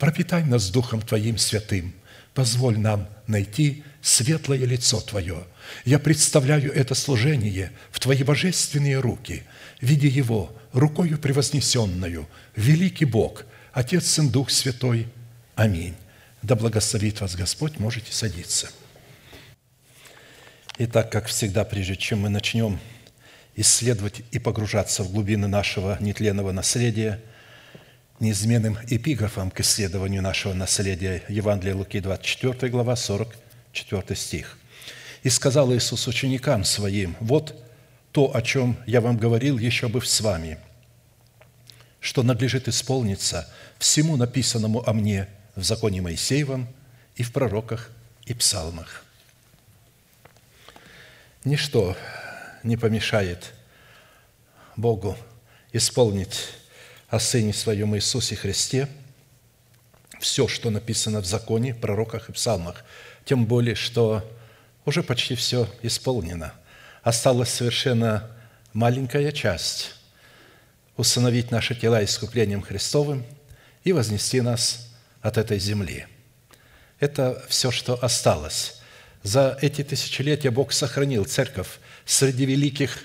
пропитай нас Духом Твоим святым, позволь нам найти светлое лицо Твое. Я представляю это служение в Твои божественные руки, видя его рукою превознесенную, великий Бог, Отец, Сын, Дух Святой. Аминь. Да благословит вас Господь, можете садиться. Итак, как всегда, прежде чем мы начнем исследовать и погружаться в глубины нашего нетленного наследия – неизменным эпиграфом к исследованию нашего наследия Евангелия Луки, 24 глава, 44 стих. «И сказал Иисус ученикам Своим, вот то, о чем я вам говорил еще бы с вами, что надлежит исполниться всему написанному о мне в законе Моисеевом и в пророках и псалмах». Ничто не помешает Богу исполнить о Сыне Своем Иисусе Христе, все, что написано в законе, пророках и псалмах, тем более, что уже почти все исполнено. Осталась совершенно маленькая часть – установить наши тела искуплением Христовым и вознести нас от этой земли. Это все, что осталось. За эти тысячелетия Бог сохранил церковь среди великих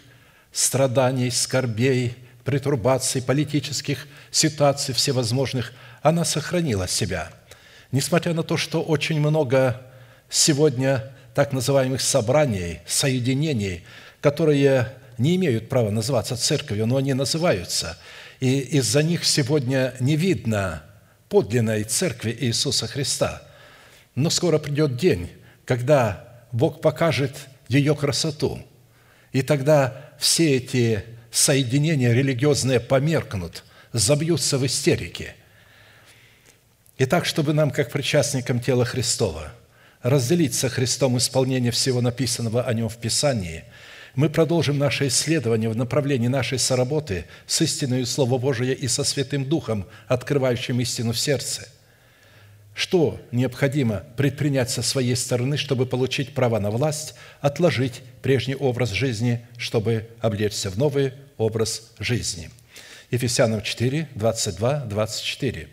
страданий, скорбей, притурбаций, политических ситуаций всевозможных, она сохранила себя. Несмотря на то, что очень много сегодня так называемых собраний, соединений, которые не имеют права называться церковью, но они называются. И из-за них сегодня не видно подлинной церкви Иисуса Христа. Но скоро придет день, когда Бог покажет ее красоту. И тогда все эти соединения религиозные померкнут, забьются в истерике. И так, чтобы нам, как причастникам тела Христова, разделить со Христом исполнение всего написанного о Нем в Писании, мы продолжим наше исследование в направлении нашей соработы с истиной Слова Божия и со Святым Духом, открывающим истину в сердце. Что необходимо предпринять со своей стороны, чтобы получить право на власть, отложить прежний образ жизни, чтобы облечься в новый образ жизни. Ефесянам 4, 22, 24.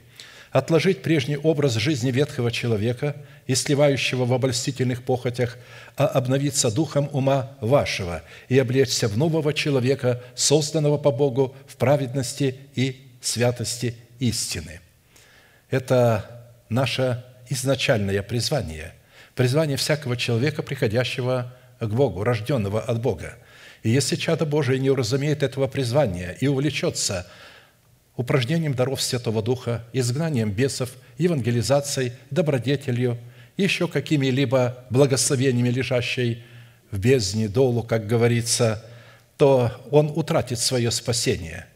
«Отложить прежний образ жизни ветхого человека и сливающего в обольстительных похотях, а обновиться духом ума вашего и облечься в нового человека, созданного по Богу в праведности и святости истины». Это наше изначальное призвание, призвание всякого человека, приходящего к Богу, рожденного от Бога – и если чадо Божие не уразумеет этого призвания и увлечется упражнением даров Святого Духа, изгнанием бесов, евангелизацией, добродетелью, еще какими-либо благословениями, лежащей в бездне, долу, как говорится, то он утратит свое спасение,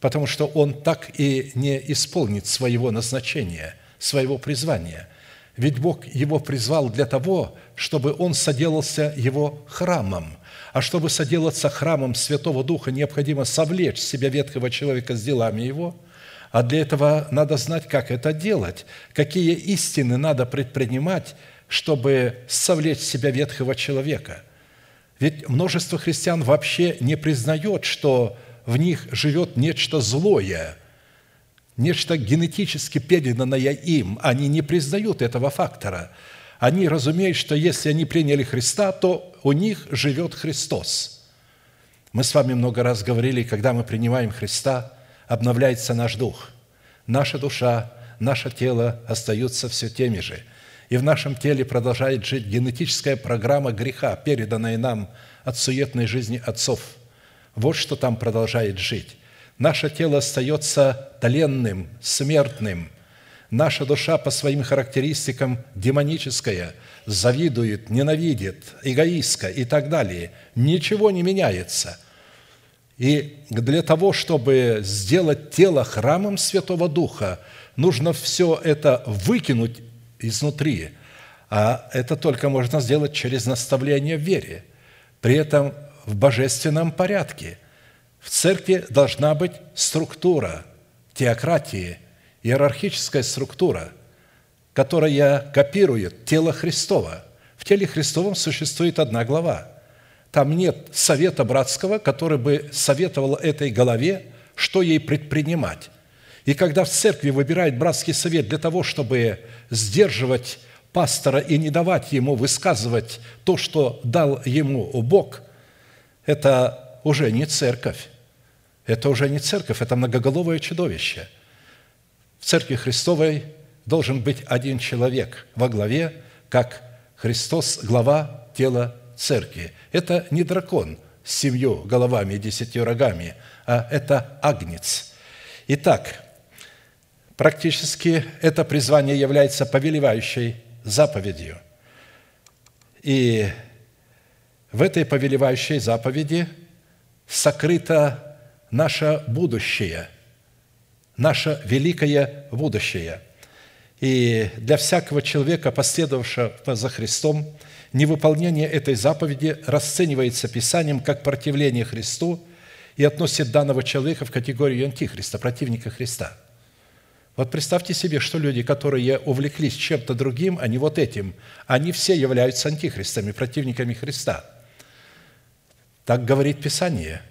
потому что он так и не исполнит своего назначения, своего призвания. Ведь Бог его призвал для того, чтобы он соделался его храмом – а чтобы соделаться храмом Святого Духа, необходимо совлечь себя ветхого человека с делами его, а для этого надо знать, как это делать, какие истины надо предпринимать, чтобы совлечь себя ветхого человека. Ведь множество христиан вообще не признает, что в них живет нечто злое, нечто генетически переданное им. Они не признают этого фактора. Они разумеют, что если они приняли Христа, то у них живет Христос. Мы с вами много раз говорили, когда мы принимаем Христа, обновляется наш дух. Наша душа, наше тело остаются все теми же. И в нашем теле продолжает жить генетическая программа греха, переданная нам от суетной жизни отцов – вот что там продолжает жить. Наше тело остается тленным, смертным. Наша душа по своим характеристикам демоническая, завидует, ненавидит, эгоистка и так далее. Ничего не меняется. И для того, чтобы сделать тело храмом Святого Духа, нужно все это выкинуть изнутри. А это только можно сделать через наставление в вере. При этом в божественном порядке. В церкви должна быть структура теократии, иерархическая структура, которая копирует тело Христова. В теле Христовом существует одна глава. Там нет совета братского, который бы советовал этой голове, что ей предпринимать. И когда в церкви выбирает братский совет для того, чтобы сдерживать пастора и не давать ему высказывать то, что дал ему Бог – это уже не церковь. Это уже не церковь, это многоголовое чудовище. В церкви Христовой должен быть один человек во главе, как Христос – глава тела церкви. Это не дракон с семью головами и десятью рогами, а это агнец. Итак, практически это призвание является повелевающей заповедью. И в этой повелевающей заповеди сокрыто наше будущее, наше великое будущее. И для всякого человека, последовавшего за Христом, невыполнение этой заповеди расценивается Писанием как противление Христу и относит данного человека в категорию антихриста, противника Христа. Вот представьте себе, что люди, которые увлеклись чем-то другим, а не вот этим, они все являются антихристами, противниками Христа – так говорит Писание.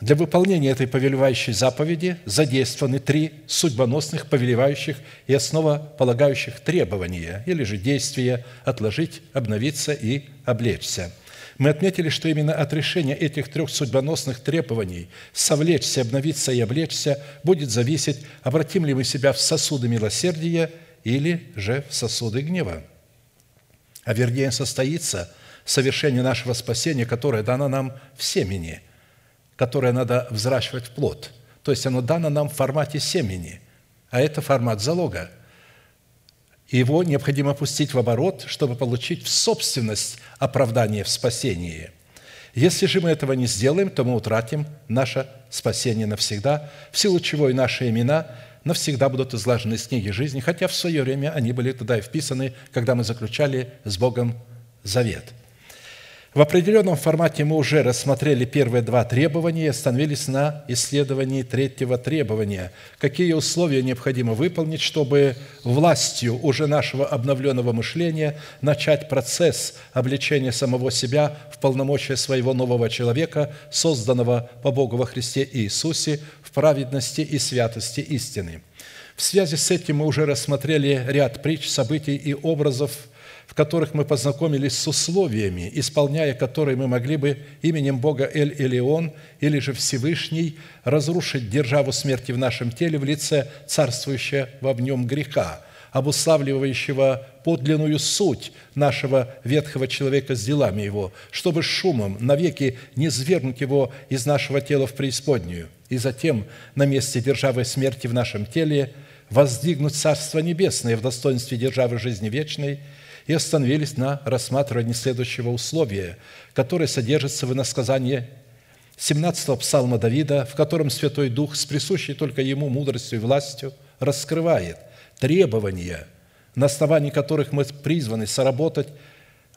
Для выполнения этой повелевающей заповеди задействованы три судьбоносных, повелевающих и основополагающих требования или же действия «отложить», «обновиться» и «облечься». Мы отметили, что именно от решения этих трех судьбоносных требований «совлечься», «обновиться» и «облечься» будет зависеть, обратим ли мы себя в сосуды милосердия или же в сосуды гнева. А вернее, состоится – совершение нашего спасения, которое дано нам в семени, которое надо взращивать в плод. То есть оно дано нам в формате семени, а это формат залога. Его необходимо пустить в оборот, чтобы получить в собственность оправдание в спасении. Если же мы этого не сделаем, то мы утратим наше спасение навсегда, в силу чего и наши имена навсегда будут изложены с книги жизни, хотя в свое время они были туда и вписаны, когда мы заключали с Богом завет – в определенном формате мы уже рассмотрели первые два требования и остановились на исследовании третьего требования. Какие условия необходимо выполнить, чтобы властью уже нашего обновленного мышления начать процесс обличения самого себя в полномочия своего нового человека, созданного по Богу во Христе Иисусе, в праведности и святости истины. В связи с этим мы уже рассмотрели ряд притч, событий и образов – в которых мы познакомились с условиями, исполняя которые мы могли бы именем Бога Эль-Элеон или же Всевышний разрушить державу смерти в нашем теле в лице царствующего в нем греха, обуславливающего подлинную суть нашего ветхого человека с делами его, чтобы шумом навеки не свергнуть его из нашего тела в преисподнюю, и затем на месте державы смерти в нашем теле воздвигнуть Царство Небесное в достоинстве державы жизни вечной – и остановились на рассматривании следующего условия, которое содержится в иносказании 17-го псалма Давида, в котором Святой Дух с присущей только Ему мудростью и властью раскрывает требования, на основании которых мы призваны соработать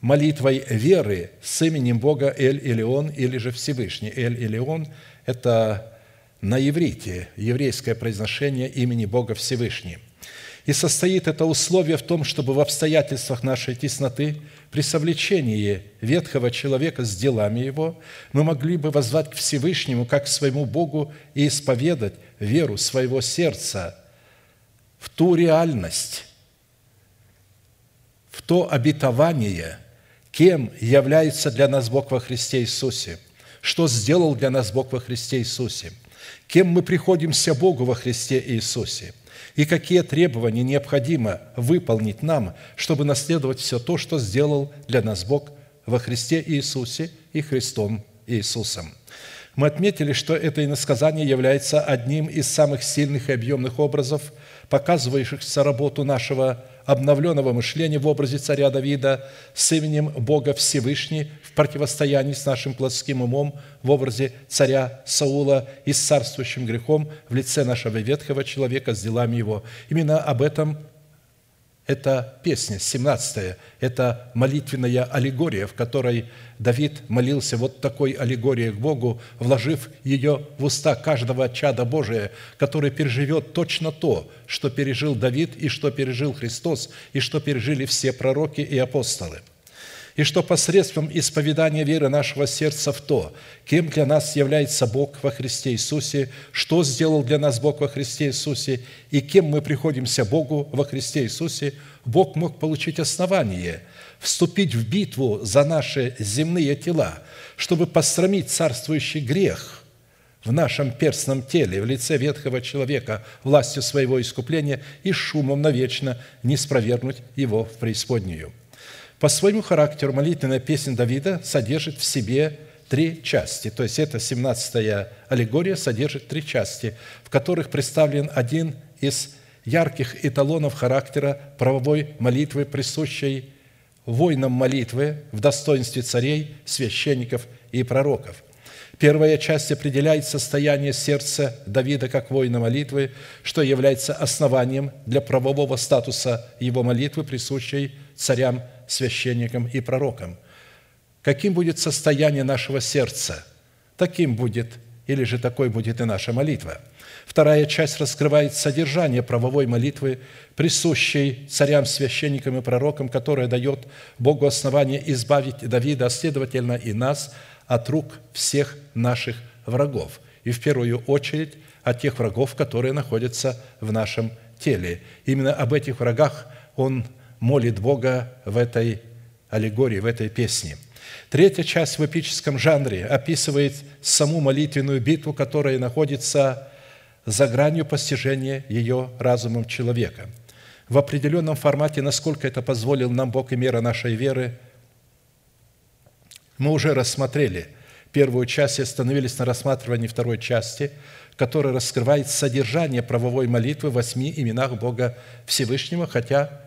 молитвой веры с именем Бога Эль-Илеон или же Всевышний. Эль-Илеон – это на иврите еврейское произношение имени Бога Всевышний. И состоит это условие в том, чтобы в обстоятельствах нашей тесноты, при совлечении ветхого человека с делами его, мы могли бы возвать к Всевышнему, как к своему Богу, и исповедать веру своего сердца в ту реальность, в то обетование, кем является для нас Бог во Христе Иисусе, что сделал для нас Бог во Христе Иисусе, кем мы приходимся Богу во Христе Иисусе – и какие требования необходимо выполнить нам, чтобы наследовать все то, что сделал для нас Бог во Христе Иисусе и Христом Иисусом. Мы отметили, что это иносказание является одним из самых сильных и объемных образов, показывающихся работу нашего обновленного мышления в образе царя Давида с именем Бога Всевышний противостоянии с нашим плотским умом в образе царя Саула и с царствующим грехом в лице нашего ветхого человека с делами его. Именно об этом это песня, 17 это молитвенная аллегория, в которой Давид молился вот такой аллегорией к Богу, вложив ее в уста каждого чада Божия, который переживет точно то, что пережил Давид и что пережил Христос, и что пережили все пророки и апостолы – и что посредством исповедания веры нашего сердца в то, кем для нас является Бог во Христе Иисусе, что сделал для нас Бог во Христе Иисусе и кем мы приходимся Богу во Христе Иисусе, Бог мог получить основание вступить в битву за наши земные тела, чтобы посрамить царствующий грех – в нашем перстном теле, в лице ветхого человека, властью своего искупления и шумом навечно не спровергнуть его в преисподнюю. По своему характеру молитвенная песня Давида содержит в себе три части. То есть эта 17-я аллегория содержит три части, в которых представлен один из ярких эталонов характера правовой молитвы, присущей воинам молитвы в достоинстве царей, священников и пророков. Первая часть определяет состояние сердца Давида как воина молитвы, что является основанием для правового статуса его молитвы, присущей царям священникам и пророкам. Каким будет состояние нашего сердца, таким будет, или же такой будет и наша молитва. Вторая часть раскрывает содержание правовой молитвы, присущей царям, священникам и пророкам, которая дает Богу основание избавить Давида, а следовательно и нас, от рук всех наших врагов. И в первую очередь от тех врагов, которые находятся в нашем теле. Именно об этих врагах он молит Бога в этой аллегории, в этой песне. Третья часть в эпическом жанре описывает саму молитвенную битву, которая находится за гранью постижения ее разумом человека. В определенном формате, насколько это позволил нам Бог и мера нашей веры, мы уже рассмотрели первую часть и остановились на рассматривании второй части, которая раскрывает содержание правовой молитвы в восьми именах Бога Всевышнего, хотя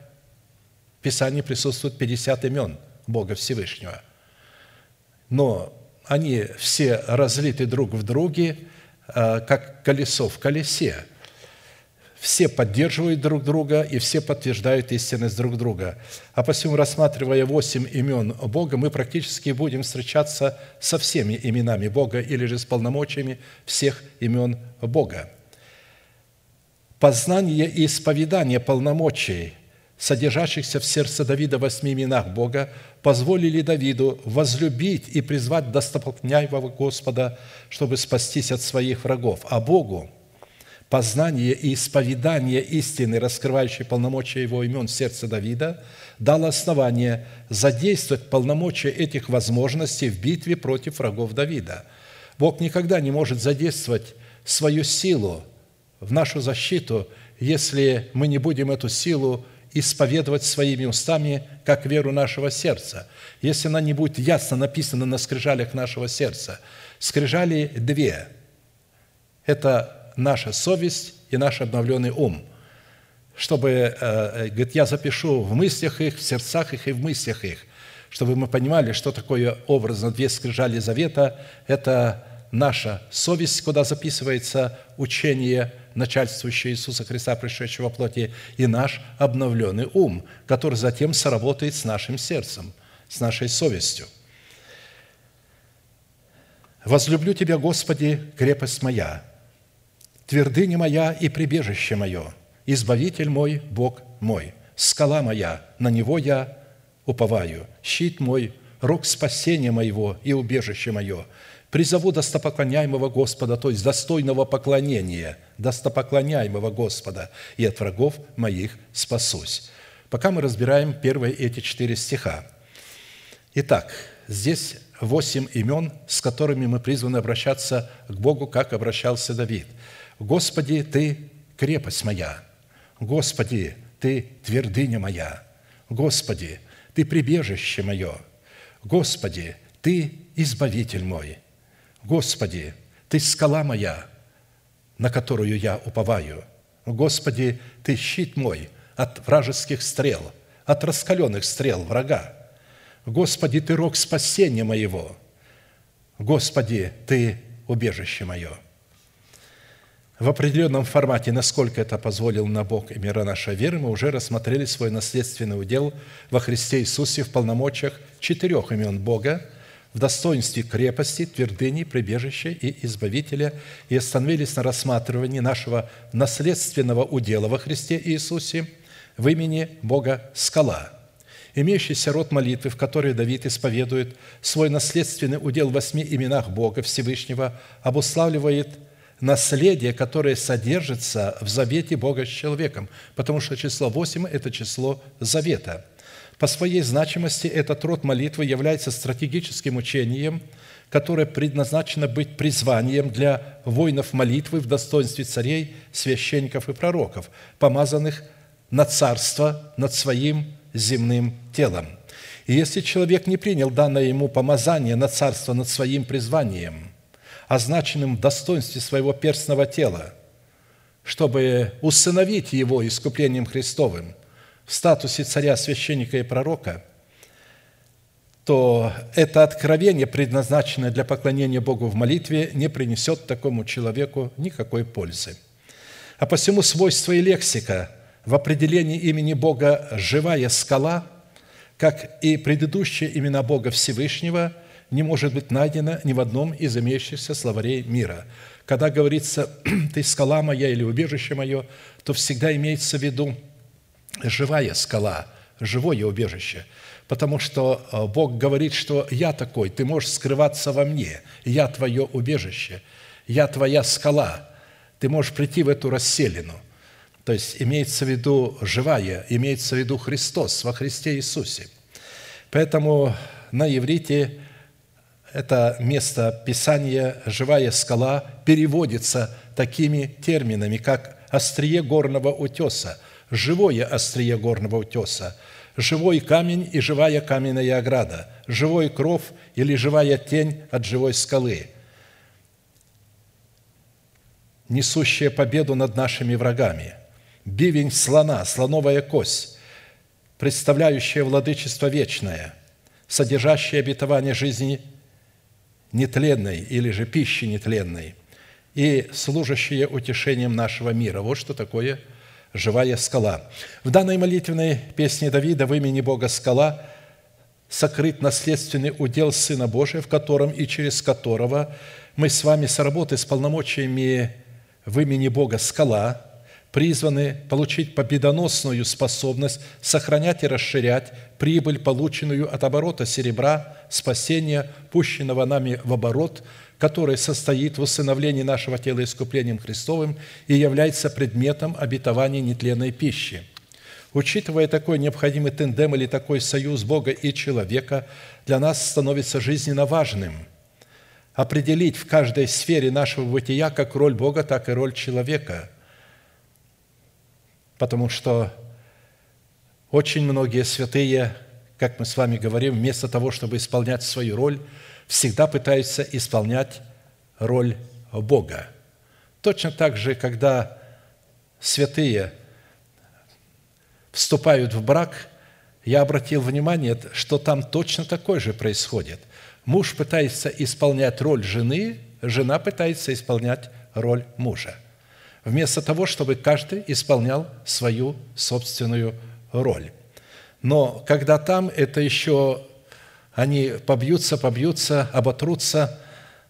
в Писании присутствует 50 имен Бога Всевышнего. Но они все разлиты друг в друге, а, как колесо в колесе. Все поддерживают друг друга и все подтверждают истинность друг друга. А посему, рассматривая восемь имен Бога, мы практически будем встречаться со всеми именами Бога или же с полномочиями всех имен Бога. Познание и исповедание полномочий – содержащихся в сердце Давида восьми именах Бога, позволили Давиду возлюбить и призвать достопокняемого Господа, чтобы спастись от своих врагов. А Богу познание и исповедание истины, раскрывающей полномочия Его имен в сердце Давида, дало основание задействовать полномочия этих возможностей в битве против врагов Давида. Бог никогда не может задействовать свою силу в нашу защиту, если мы не будем эту силу исповедовать своими устами, как веру нашего сердца. Если она не будет ясно написана на скрижалях нашего сердца. Скрижали две. Это наша совесть и наш обновленный ум. Чтобы, э, э, говорит, я запишу в мыслях их, в сердцах их и в мыслях их. Чтобы мы понимали, что такое образно две скрижали завета. Это наша совесть, куда записывается учение начальствующее Иисуса Христа, пришедшего во плоти, и наш обновленный ум, который затем сработает с нашим сердцем, с нашей совестью. «Возлюблю Тебя, Господи, крепость моя, твердыня моя и прибежище мое, Избавитель мой, Бог мой, скала моя, на Него я уповаю, щит мой, рог спасения моего и убежище мое. Призову достопоклоняемого Господа, то есть достойного поклонения, достопоклоняемого Господа, и от врагов моих спасусь». Пока мы разбираем первые эти четыре стиха. Итак, здесь восемь имен, с которыми мы призваны обращаться к Богу, как обращался Давид. «Господи, Ты крепость моя! Господи, Ты твердыня моя! Господи, Ты прибежище мое! Господи, Ты избавитель мой! Господи, Ты скала моя, на которую я уповаю! Господи, Ты щит мой – от вражеских стрел, от раскаленных стрел врага. Господи, Ты рог спасения моего. Господи, Ты убежище мое. В определенном формате, насколько это позволил на Бог и мира нашей веры, мы уже рассмотрели свой наследственный удел во Христе Иисусе в полномочиях четырех имен Бога, в достоинстве крепости, твердыни, прибежища и избавителя и остановились на рассматривании нашего наследственного удела во Христе Иисусе – в имени Бога скала, имеющийся род молитвы, в которой Давид исповедует свой наследственный удел в восьми именах Бога Всевышнего, обуславливает наследие, которое содержится в завете Бога с человеком, потому что число восемь – это число завета. По своей значимости этот род молитвы является стратегическим учением, которое предназначено быть призванием для воинов молитвы в достоинстве царей, священников и пророков, помазанных на царство над своим земным телом. И если человек не принял данное ему помазание на царство над своим призванием, означенным в достоинстве своего перстного тела, чтобы усыновить его искуплением Христовым в статусе царя, священника и пророка, то это откровение, предназначенное для поклонения Богу в молитве, не принесет такому человеку никакой пользы. А посему свойства и лексика – в определении имени Бога «живая скала», как и предыдущие имена Бога Всевышнего, не может быть найдено ни в одном из имеющихся словарей мира. Когда говорится «ты скала моя» или «убежище мое», то всегда имеется в виду живая скала, живое убежище, потому что э, Бог говорит, что «я такой, ты можешь скрываться во мне, я твое убежище, я твоя скала, ты можешь прийти в эту расселину – то есть имеется в виду живая, имеется в виду Христос во Христе Иисусе. Поэтому на иврите это место Писания «живая скала» переводится такими терминами, как «острие горного утеса», «живое острие горного утеса», «живой камень и живая каменная ограда», «живой кров» или «живая тень от живой скалы», несущая победу над нашими врагами – бивень слона, слоновая кость, представляющая владычество вечное, содержащее обетование жизни нетленной или же пищи нетленной и служащее утешением нашего мира. Вот что такое живая скала. В данной молитвенной песне Давида в имени Бога скала сокрыт наследственный удел Сына Божия, в котором и через которого мы с вами с работы с полномочиями в имени Бога скала – призваны получить победоносную способность сохранять и расширять прибыль, полученную от оборота серебра, спасения, пущенного нами в оборот, который состоит в усыновлении нашего тела искуплением Христовым и является предметом обетования нетленной пищи. Учитывая такой необходимый тендем или такой союз Бога и человека, для нас становится жизненно важным определить в каждой сфере нашего бытия как роль Бога, так и роль человека – потому что очень многие святые, как мы с вами говорим, вместо того, чтобы исполнять свою роль, всегда пытаются исполнять роль Бога. Точно так же, когда святые вступают в брак, я обратил внимание, что там точно такое же происходит. Муж пытается исполнять роль жены, жена пытается исполнять роль мужа – вместо того, чтобы каждый исполнял свою собственную роль. Но когда там это еще они побьются, побьются, оботрутся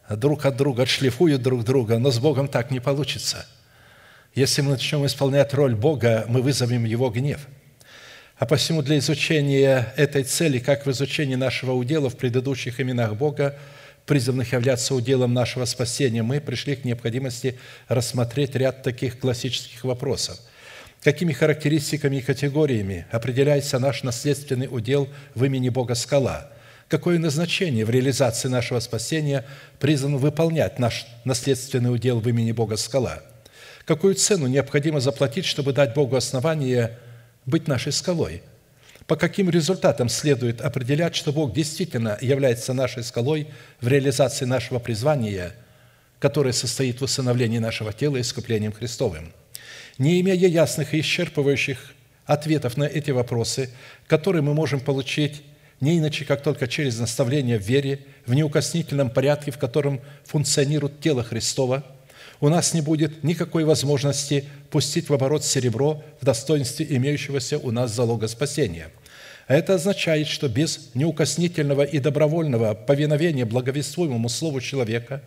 друг от друга, отшлифуют друг друга, но с Богом так не получится. Если мы начнем исполнять роль Бога, мы вызовем Его гнев. А посему для изучения этой цели, как в изучении нашего удела в предыдущих именах Бога, призванных являться уделом нашего спасения, мы пришли к необходимости рассмотреть ряд таких классических вопросов. Какими характеристиками и категориями определяется наш наследственный удел в имени Бога Скала? Какое назначение в реализации нашего спасения призван выполнять наш наследственный удел в имени Бога Скала? Какую цену необходимо заплатить, чтобы дать Богу основание быть нашей скалой – по каким результатам следует определять, что Бог действительно является нашей скалой в реализации нашего призвания, которое состоит в усыновлении нашего тела искуплением Христовым. Не имея ясных и исчерпывающих ответов на эти вопросы, которые мы можем получить не иначе, как только через наставление в вере, в неукоснительном порядке, в котором функционирует тело Христова – у нас не будет никакой возможности пустить в оборот серебро в достоинстве имеющегося у нас залога спасения. А это означает, что без неукоснительного и добровольного повиновения благовествуемому Слову человека,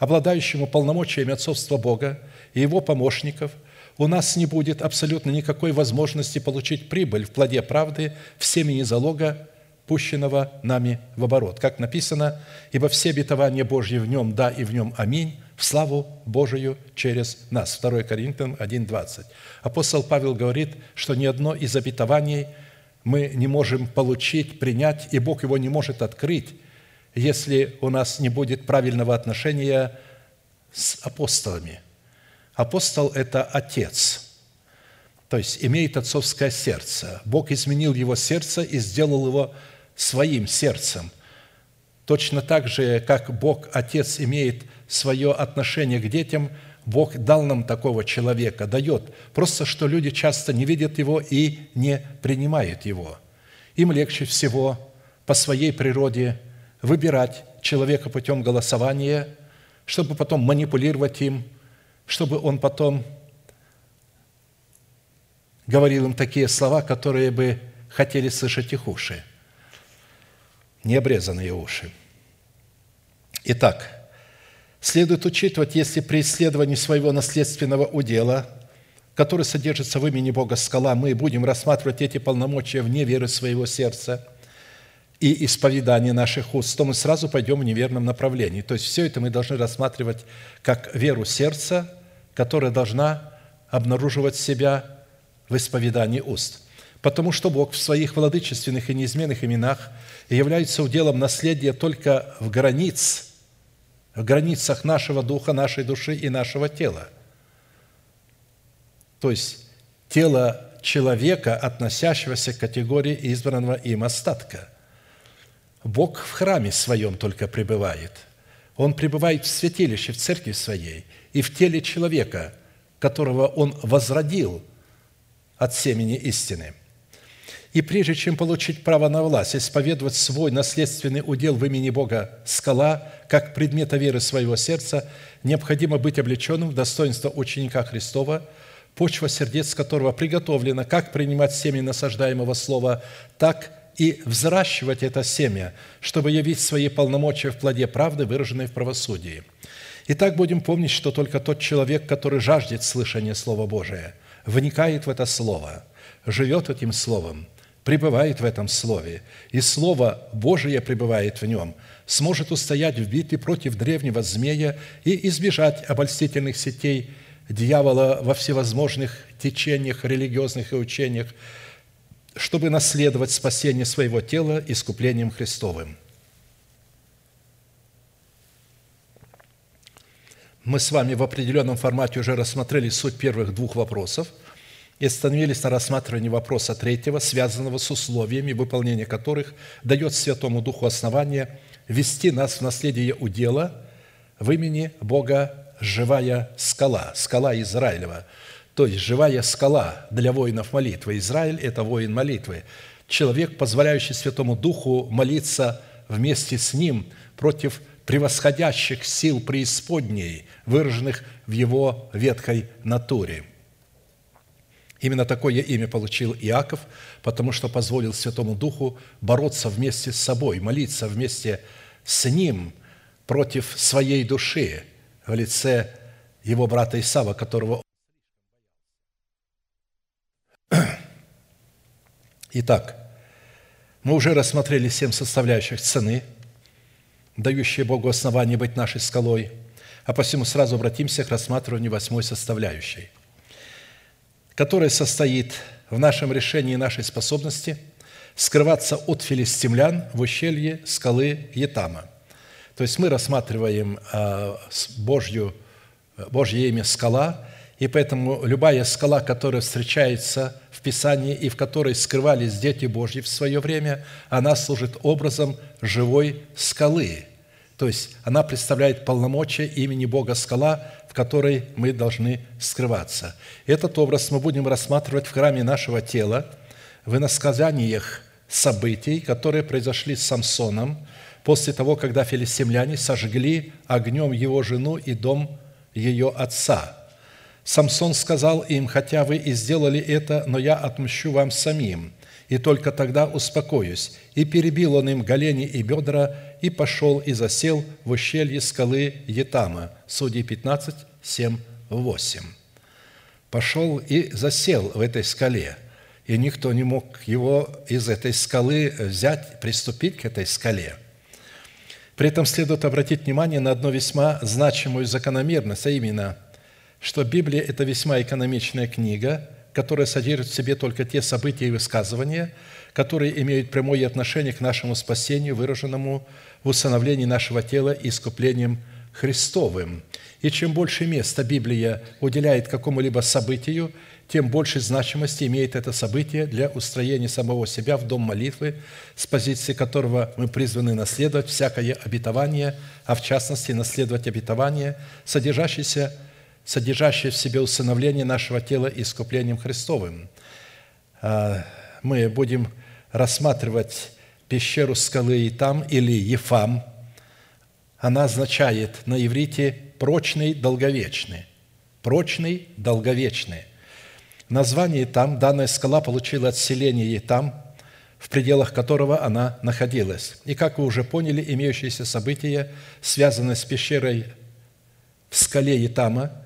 обладающему полномочиями отцовства Бога и его помощников, у нас не будет абсолютно никакой возможности получить прибыль в плоде правды в семени залога, пущенного нами в оборот. Как написано, «Ибо все обетования Божьи в нем, да и в нем аминь, в славу Божию через нас». 2 Коринфянам 1,20. Апостол Павел говорит, что ни одно из обетований мы не можем получить, принять, и Бог его не может открыть, если у нас не будет правильного отношения с апостолами. Апостол – это отец, то есть имеет отцовское сердце. Бог изменил его сердце и сделал его своим сердцем. Точно так же, как Бог, Отец, имеет свое отношение к детям, Бог дал нам такого человека, дает. Просто, что люди часто не видят его и не принимают его. Им легче всего по своей природе выбирать человека путем голосования, чтобы потом манипулировать им, чтобы он потом говорил им такие слова, которые бы хотели слышать их уши – необрезанные уши. Итак, следует учитывать, если при исследовании своего наследственного удела, который содержится в имени Бога скала, мы будем рассматривать эти полномочия вне веры своего сердца и исповедания наших уст, то мы сразу пойдем в неверном направлении. То есть все это мы должны рассматривать как веру сердца, которая должна обнаруживать себя в исповедании уст – потому что Бог в своих владычественных и неизменных именах является уделом наследия только в границ, в границах нашего духа, нашей души и нашего тела. То есть тело человека, относящегося к категории избранного им остатка. Бог в храме своем только пребывает. Он пребывает в святилище, в церкви своей и в теле человека, которого Он возродил от семени истины – и прежде чем получить право на власть, исповедовать свой наследственный удел в имени Бога скала, как предмета веры своего сердца, необходимо быть облеченным в достоинство ученика Христова, почва сердец которого приготовлена как принимать семя насаждаемого слова, так и взращивать это семя, чтобы явить свои полномочия в плоде правды, выраженной в правосудии. Итак, будем помнить, что только тот человек, который жаждет слышания Слова Божия, вникает в это Слово, живет этим Словом – пребывает в этом Слове, и Слово Божие пребывает в нем, сможет устоять в битве против древнего змея и избежать обольстительных сетей дьявола во всевозможных течениях, религиозных и учениях, чтобы наследовать спасение своего тела искуплением Христовым. Мы с вами в определенном формате уже рассмотрели суть первых двух вопросов – и остановились на рассматривании вопроса третьего, связанного с условиями, выполнения которых дает Святому Духу основание вести нас в наследие удела в имени Бога живая скала, скала Израилева. То есть живая скала для воинов молитвы. Израиль – это воин молитвы. Человек, позволяющий Святому Духу молиться вместе с ним против превосходящих сил преисподней, выраженных в его ветхой натуре – Именно такое имя получил Иаков, потому что позволил Святому Духу бороться вместе с собой, молиться вместе с ним против своей души в лице его брата Исава, которого Итак, мы уже рассмотрели семь составляющих цены, дающие Богу основание быть нашей скалой, а посему сразу обратимся к рассматриванию восьмой составляющей – которая состоит в нашем решении нашей способности скрываться от филистимлян в ущелье скалы Етама. То есть мы рассматриваем а, Божью, Божье имя «скала», и поэтому любая скала, которая встречается в Писании и в которой скрывались дети Божьи в свое время, она служит образом живой скалы. То есть она представляет полномочия имени Бога скала, в которой мы должны скрываться. Этот образ мы будем рассматривать в храме нашего тела, в иносказаниях событий, которые произошли с Самсоном после того, когда филистимляне сожгли огнем его жену и дом ее отца – Самсон сказал им, «Хотя вы и сделали это, но я отмщу вам самим, и только тогда успокоюсь». И перебил он им голени и бедра, и пошел и засел в ущелье скалы Етама. Судьи 15, 7, 8. Пошел и засел в этой скале, и никто не мог его из этой скалы взять, приступить к этой скале – при этом следует обратить внимание на одну весьма значимую закономерность, а именно что Библия – это весьма экономичная книга, которая содержит в себе только те события и высказывания, которые имеют прямое отношение к нашему спасению, выраженному в усыновлении нашего тела и искуплением Христовым. И чем больше места Библия уделяет какому-либо событию, тем больше значимости имеет это событие для устроения самого себя в дом молитвы, с позиции которого мы призваны наследовать всякое обетование, а в частности наследовать обетование, содержащееся содержащее в себе усыновление нашего тела искуплением Христовым. А, мы будем рассматривать пещеру скалы Итам или Ефам. Она означает на иврите «прочный, долговечный». «Прочный, долговечный». Название там данная скала получила от селения Итам, в пределах которого она находилась. И, как вы уже поняли, имеющиеся события, связанные с пещерой в скале Итама –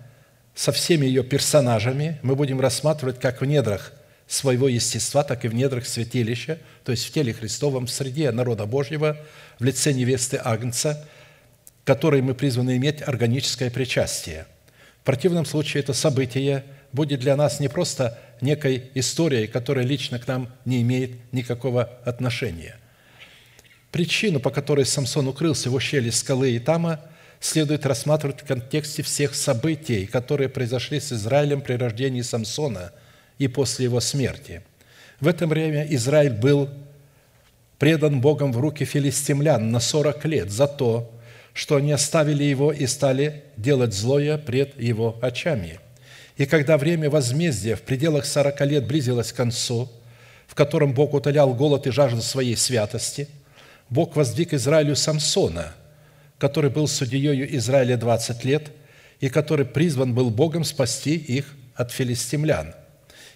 со всеми ее персонажами мы будем рассматривать как в недрах своего естества, так и в недрах святилища, то есть в теле Христовом, в среде народа Божьего, в лице невесты Агнца, которой мы призваны иметь органическое причастие. В противном случае это событие будет для нас не просто некой историей, которая лично к нам не имеет никакого отношения. Причину, по которой Самсон укрылся в ущелье скалы Итама – следует рассматривать в контексте всех событий, которые произошли с Израилем при рождении Самсона и после его смерти. В это время Израиль был предан Богом в руки филистимлян на 40 лет за то, что они оставили его и стали делать злое пред его очами. И когда время возмездия в пределах 40 лет близилось к концу, в котором Бог утолял голод и жажду своей святости, Бог воздвиг Израилю Самсона – который был судьею Израиля 20 лет и который призван был Богом спасти их от филистимлян.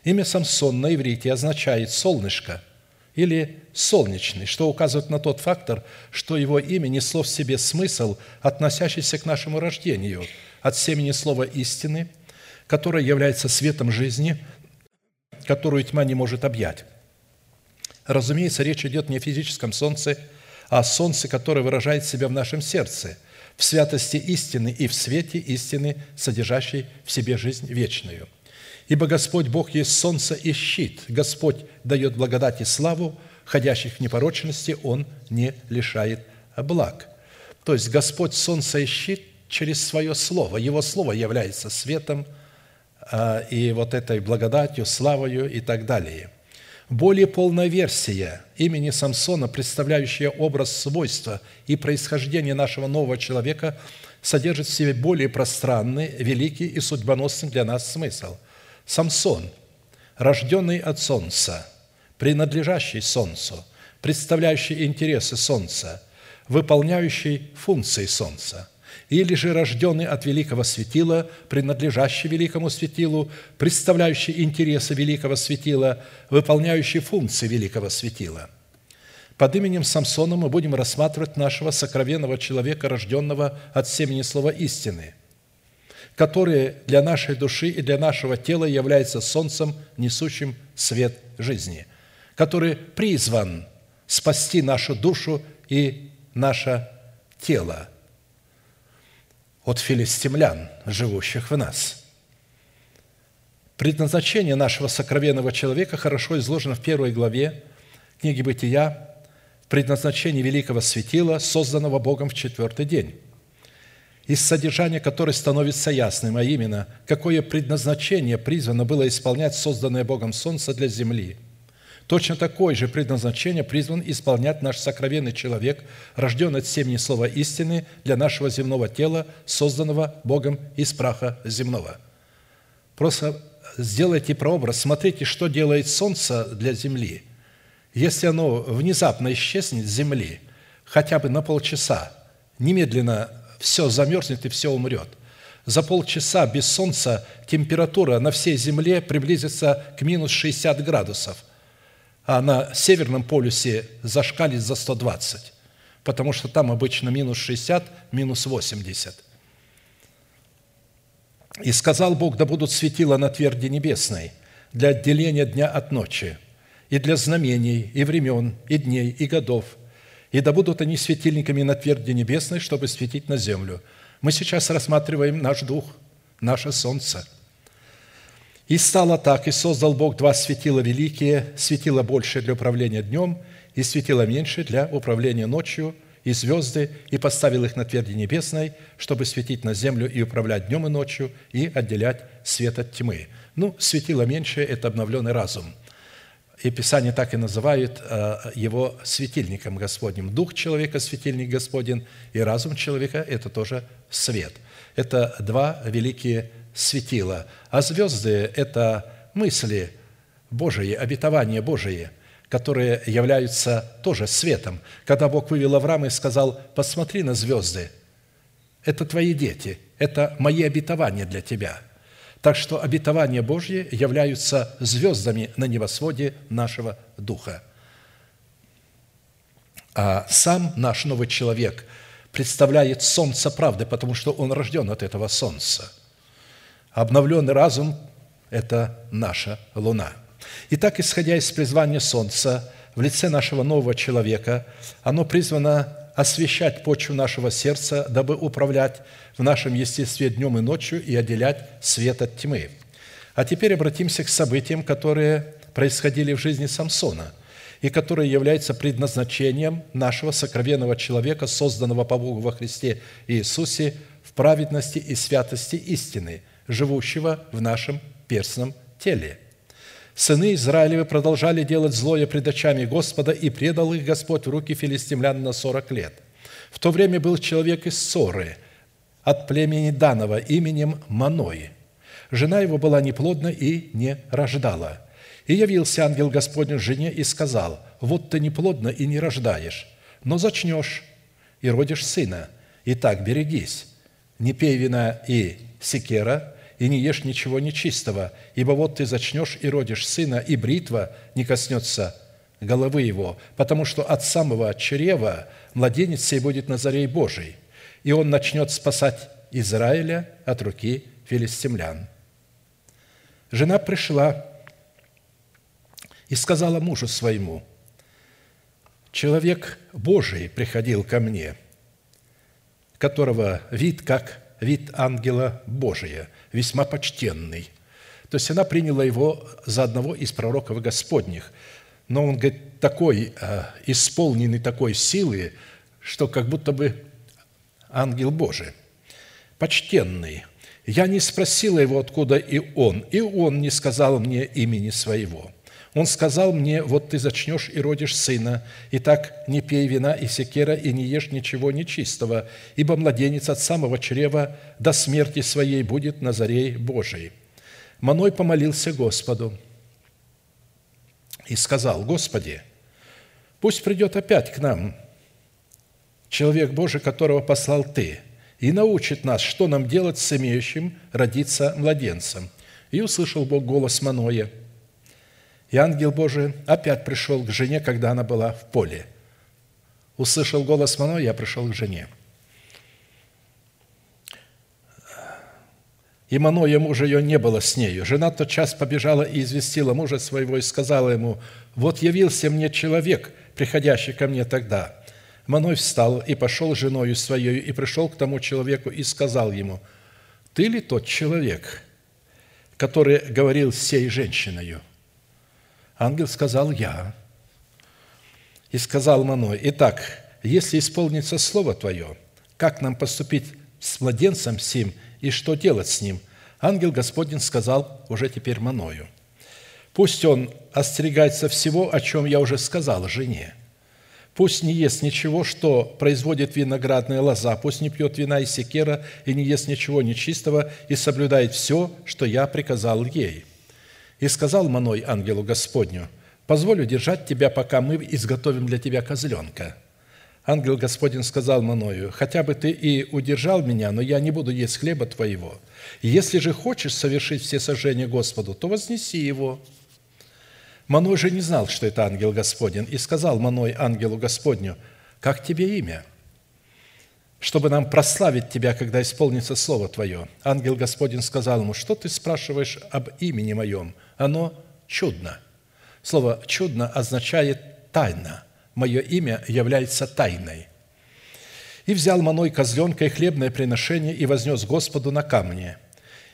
Имя Самсон на иврите означает «солнышко» или «солнечный», что указывает на тот фактор, что его имя несло в себе смысл, относящийся к нашему рождению, от семени слова «истины», которое является светом жизни, которую тьма не может объять. Разумеется, речь идет не о физическом солнце – а солнце, которое выражает себя в нашем сердце, в святости истины и в свете истины, содержащей в себе жизнь вечную. Ибо Господь Бог есть солнце и щит. Господь дает благодать и славу, ходящих в непорочности Он не лишает благ. То есть Господь солнце и щит через свое Слово. Его Слово является светом а, и вот этой благодатью, славою и так далее. Более полная версия имени Самсона, представляющая образ свойства и происхождения нашего нового человека, содержит в себе более пространный, великий и судьбоносный для нас смысл. Самсон, рожденный от солнца, принадлежащий солнцу, представляющий интересы солнца, выполняющий функции солнца – или же рожденный от великого светила, принадлежащий великому светилу, представляющий интересы великого светила, выполняющий функции великого светила. Под именем Самсона мы будем рассматривать нашего сокровенного человека, рожденного от семени слова истины, который для нашей души и для нашего тела является солнцем, несущим свет жизни. который призван спасти нашу душу и наше тело от филистимлян, живущих в нас. Предназначение нашего сокровенного человека хорошо изложено в первой главе книги «Бытия», предназначение великого светила, созданного Богом в четвертый день, из содержания которой становится ясным, а именно, какое предназначение призвано было исполнять созданное Богом Солнце для Земли. Точно такое же предназначение призван исполнять наш сокровенный человек, рожденный от семени слова истины для нашего земного тела, созданного Богом из праха земного. Просто сделайте прообраз, смотрите, что делает Солнце для Земли – если оно внезапно исчезнет с земли, хотя бы на полчаса, немедленно все замерзнет и все умрет. За полчаса без солнца температура на всей Земле приблизится к минус 60 градусов, а на Северном полюсе зашкалит за 120, потому что там обычно минус 60, минус 80. «И сказал Бог, да будут светила на тверди небесной для отделения дня от ночи, и для знамений, и времен, и дней, и годов. И да будут они светильниками на тверди небесной, чтобы светить на землю. Мы сейчас рассматриваем наш дух, наше солнце. И стало так, и создал Бог два светила великие, светило большее для управления днем, и светило меньшее для управления ночью, и звезды, и поставил их на тверди небесной, чтобы светить на землю и управлять днем и ночью, и отделять свет от тьмы. Ну, светило меньшее – это обновленный разум – и Писание так и называет э, его светильником Господним. Дух человека – светильник Господень, и разум человека – это тоже свет. Это два великие светила. А звезды – это мысли Божии, обетования Божии, которые являются тоже светом. Когда Бог вывел Авраама и сказал, посмотри на звезды, это твои дети, это мои обетования для тебя – так что обетования Божьи являются звездами на небосводе нашего духа. А сам наш новый человек представляет солнце правды, потому что он рожден от этого солнца. Обновленный разум – это наша луна. Итак, исходя из призвания солнца в лице нашего нового человека, оно призвано освещать почву нашего сердца, дабы управлять в нашем естестве днем и ночью и отделять свет от тьмы. А теперь обратимся к событиям, которые происходили в жизни Самсона и которые являются предназначением нашего сокровенного человека, созданного по Богу во Христе Иисусе в праведности и святости истины, живущего в нашем перстном теле – Сыны Израилевы продолжали делать злое пред очами Господа, и предал их Господь в руки филистимлян на сорок лет. В то время был человек из Соры, от племени Данова, именем Маной. Жена его была неплодна и не рождала. И явился ангел Господень жене и сказал, «Вот ты неплодна и не рождаешь, но зачнешь и родишь сына. Итак, берегись, не пей вина и секера, и не ешь ничего нечистого, ибо вот ты зачнешь и родишь сына, и бритва не коснется головы его, потому что от самого чрева младенец сей будет Назарей Божий, и он начнет спасать Израиля от руки филистимлян. Жена пришла и сказала мужу своему, «Человек Божий приходил ко мне, которого вид как вид ангела Божия, весьма почтенный. То есть она приняла его за одного из пророков Господних. Но он, говорит, такой, э, исполненный такой силы, что как будто бы ангел Божий. Почтенный. Я не спросила его, откуда и он, и он не сказал мне имени своего. Он сказал мне, вот ты зачнешь и родишь сына, и так не пей вина и секера, и не ешь ничего нечистого, ибо младенец от самого чрева до смерти своей будет Назарей Божий». Маной помолился Господу и сказал, «Господи, пусть придет опять к нам человек Божий, которого послал Ты, и научит нас, что нам делать с имеющим родиться младенцем». И услышал Бог голос Маноя – и ангел Божий опять пришел к жене, когда она была в поле. Услышал голос Мано, я пришел к жене. и Маноя мужа ее не было с нею. Жена тот час побежала и известила мужа своего и сказала ему, «Вот явился мне человек, приходящий ко мне тогда». Маной встал и пошел с женою своей, и пришел к тому человеку и сказал ему, «Ты ли тот человек, который говорил с сей женщиною?» Ангел сказал, «Я». И сказал Маной, «Итак, если исполнится слово Твое, как нам поступить с младенцем сим и что делать с ним?» Ангел Господень сказал уже теперь Маною, «Пусть он остерегается всего, о чем я уже сказал жене, Пусть не ест ничего, что производит виноградная лоза, пусть не пьет вина и секера, и не ест ничего нечистого, и соблюдает все, что я приказал ей». И сказал Маной ангелу Господню, «Позволю держать тебя, пока мы изготовим для тебя козленка». Ангел Господень сказал Маною, «Хотя бы ты и удержал меня, но я не буду есть хлеба твоего. Если же хочешь совершить все сожжения Господу, то вознеси его». Маной же не знал, что это ангел Господень, и сказал Маной ангелу Господню, «Как тебе имя?» чтобы нам прославить Тебя, когда исполнится Слово Твое. Ангел Господень сказал ему, что ты спрашиваешь об имени моем? Оно чудно. Слово «чудно» означает «тайна». Мое имя является тайной. И взял Маной козленка и хлебное приношение и вознес Господу на камне.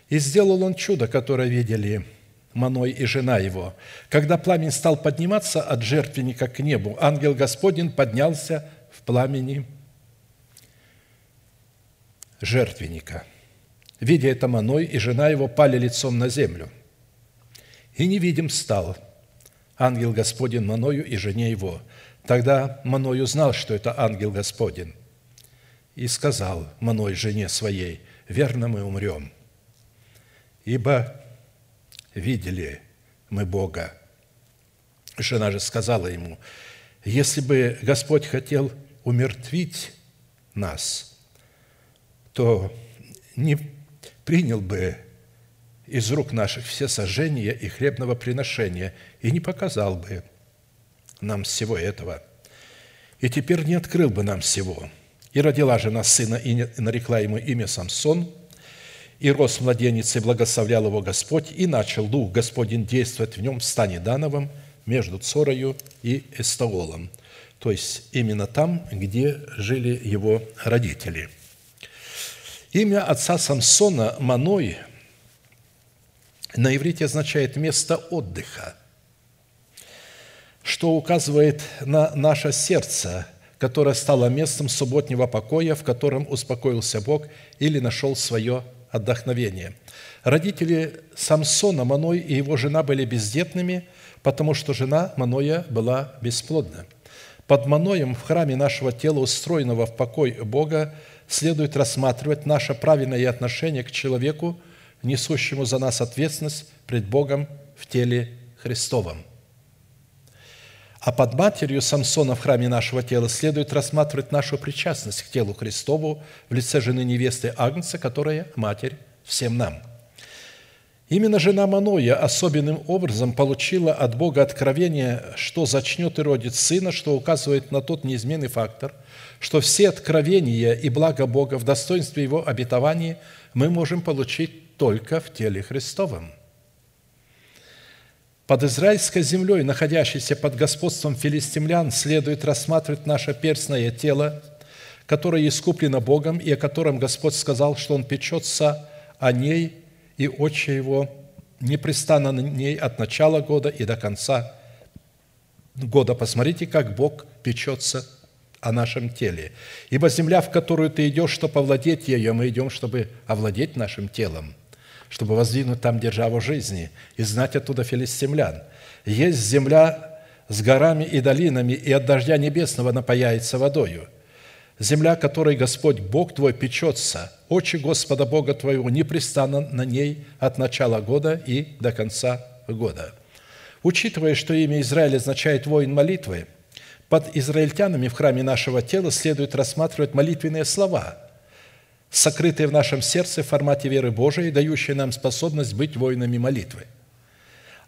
И сделал он чудо, которое видели Маной и жена его. Когда пламень стал подниматься от жертвенника к небу, ангел Господень поднялся в пламени жертвенника. Видя это, Маной и жена его пали лицом на землю. И невидим стал ангел Господень Маною и жене его. Тогда Маной узнал, что это ангел Господень, и сказал Маной жене своей, «Верно мы умрем, ибо видели мы Бога. Жена же сказала ему, если бы Господь хотел умертвить нас, то не принял бы из рук наших все сожжения и хлебного приношения и не показал бы нам всего этого. И теперь не открыл бы нам всего. И родила жена сына, и нарекла ему имя Самсон – и рос младенец, и благословлял его Господь, и начал Дух Господень действовать в нем в стане Дановом между Цорою и Эстаолом, то есть именно там, где жили его родители. Имя отца Самсона Маной на иврите означает «место отдыха», что указывает на наше сердце, которое стало местом субботнего покоя, в котором успокоился Бог или нашел свое отдохновение. Родители Самсона, Маной и его жена были бездетными, потому что жена Маноя была бесплодна. Под Маноем в храме нашего тела, устроенного в покой Бога, следует рассматривать наше правильное отношение к человеку, несущему за нас ответственность пред Богом в теле Христовом. А под матерью Самсона в храме нашего тела следует рассматривать нашу причастность к телу Христову в лице жены невесты Агнца, которая матерь всем нам. Именно жена Маноя особенным образом получила от Бога откровение, что зачнет и родит сына, что указывает на тот неизменный фактор, что все откровения и благо Бога в достоинстве Его обетования мы можем получить только в теле Христовом – под израильской землей, находящейся под господством филистимлян, следует рассматривать наше перстное тело, которое искуплено Богом и о котором Господь сказал, что Он печется о ней, и очи Его непрестанно на ней от начала года и до конца года. Посмотрите, как Бог печется о нашем теле. Ибо земля, в которую ты идешь, чтобы овладеть ею, мы идем, чтобы овладеть нашим телом – чтобы воздвигнуть там державу жизни и знать оттуда филистимлян. Есть земля с горами и долинами, и от дождя небесного напаяется водою. Земля, которой Господь Бог твой печется, очи Господа Бога твоего непрестанно на ней от начала года и до конца года. Учитывая, что имя Израиль означает «воин молитвы», под израильтянами в храме нашего тела следует рассматривать молитвенные слова – сокрытые в нашем сердце в формате веры Божией, дающие нам способность быть воинами молитвы.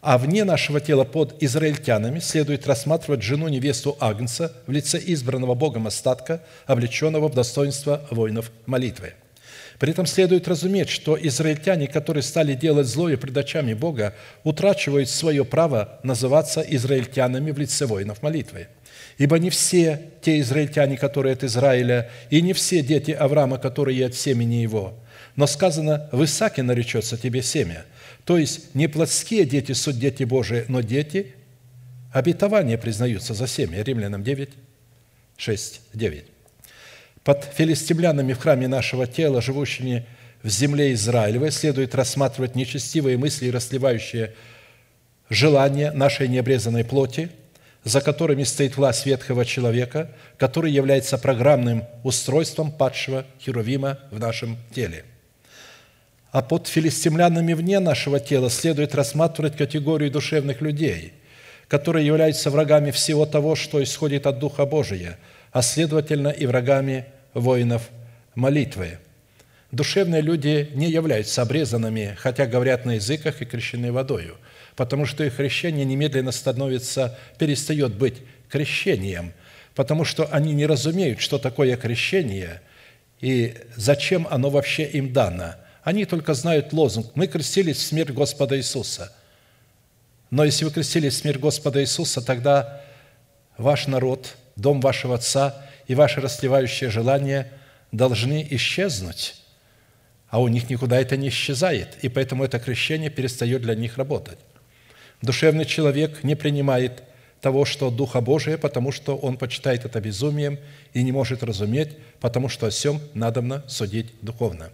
А вне нашего тела под израильтянами следует рассматривать жену-невесту Агнца в лице избранного Богом остатка, облеченного в достоинство воинов молитвы. При этом следует разуметь, что израильтяне, которые стали делать злое пред очами Бога, утрачивают свое право называться израильтянами в лице воинов молитвы. Ибо не все те израильтяне, которые от Израиля, и не все дети Авраама, которые от семени его. Но сказано, в Исааке наречется тебе семя. То есть не плотские дети суть дети Божии, но дети обетования признаются за семя. Римлянам 9, 6, 9 под филистимлянами в храме нашего тела, живущими в земле Израилевой, следует рассматривать нечестивые мысли и расливающие желания нашей необрезанной плоти, за которыми стоит власть ветхого человека, который является программным устройством падшего Херувима в нашем теле. А под филистимлянами вне нашего тела следует рассматривать категорию душевных людей, которые являются врагами всего того, что исходит от Духа Божия – а следовательно и врагами воинов молитвы. Душевные люди не являются обрезанными, хотя говорят на языках и крещены водою, потому что их крещение немедленно становится, перестает быть крещением, потому что они не разумеют, что такое крещение и зачем оно вообще им дано. Они только знают лозунг «Мы крестились в смерть Господа Иисуса». Но если вы крестились в смерть Господа Иисуса, тогда ваш народ – дом вашего отца и ваши расливающие желания должны исчезнуть, а у них никуда это не исчезает, и поэтому это крещение перестает для них работать. Душевный человек не принимает того, что Духа Божия, потому что он почитает это безумием и не может разуметь, потому что о всем надобно судить духовно.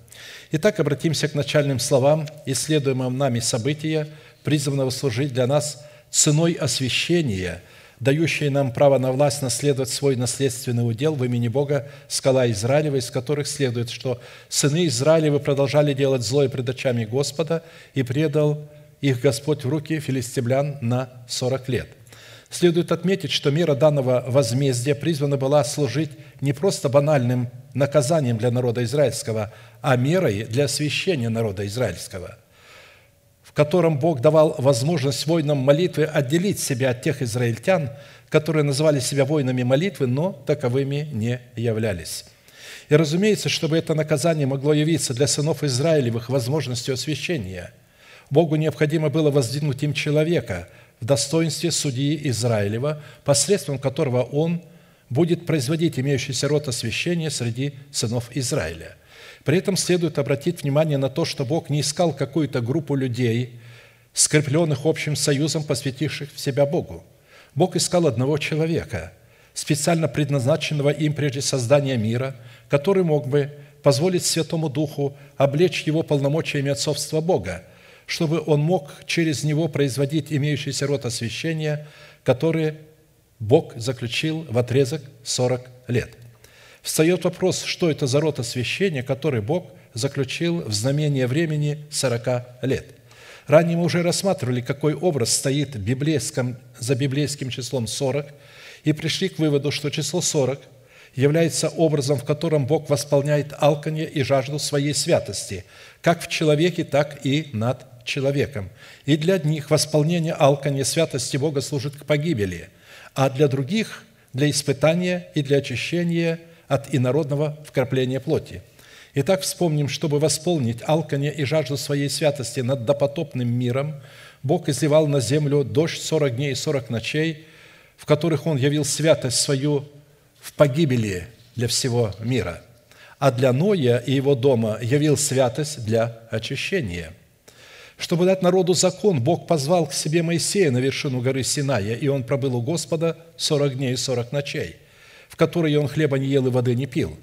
Итак, обратимся к начальным словам исследуемого нами события, призванного служить для нас ценой освящения – дающие нам право на власть наследовать свой наследственный удел в имени Бога, скала Израилева, из которых следует, что сыны Израилевы продолжали делать злое пред очами Господа, и предал их Господь в руки филистимлян на сорок лет. Следует отметить, что мера данного возмездия призвана была служить не просто банальным наказанием для народа израильского, а мерой для освящения народа израильского – котором Бог давал возможность воинам молитвы отделить себя от тех израильтян, которые называли себя воинами молитвы, но таковыми не являлись. И разумеется, чтобы это наказание могло явиться для сынов Израилевых возможностью освящения, Богу необходимо было воздвигнуть им человека в достоинстве судьи Израилева, посредством которого он будет производить имеющийся род освящения среди сынов Израиля. При этом следует обратить внимание на то, что Бог не искал какую-то группу людей, скрепленных общим союзом, посвятивших себя Богу. Бог искал одного человека, специально предназначенного им прежде создания мира, который мог бы позволить Святому Духу облечь его полномочиями отцовства Бога, чтобы он мог через него производить имеющийся род освящения, который Бог заключил в отрезок 40 лет – Встает вопрос, что это за род освящения, который Бог заключил в знамение времени 40 лет. Ранее мы уже рассматривали, какой образ стоит библейском, за библейским числом 40, и пришли к выводу, что число 40 является образом, в котором Бог восполняет алканье и жажду своей святости, как в человеке, так и над человеком. И для одних восполнение алканья святости Бога служит к погибели, а для других – для испытания и для очищения от инородного вкрапления плоти. Итак, вспомним, чтобы восполнить алканье и жажду своей святости над допотопным миром, Бог изливал на землю дождь сорок дней и сорок ночей, в которых Он явил святость свою в погибели для всего мира. А для Ноя и его дома явил святость для очищения. Чтобы дать народу закон, Бог позвал к себе Моисея на вершину горы Синая, и он пробыл у Господа сорок дней и сорок ночей – в которые он хлеба не ел и воды не пил.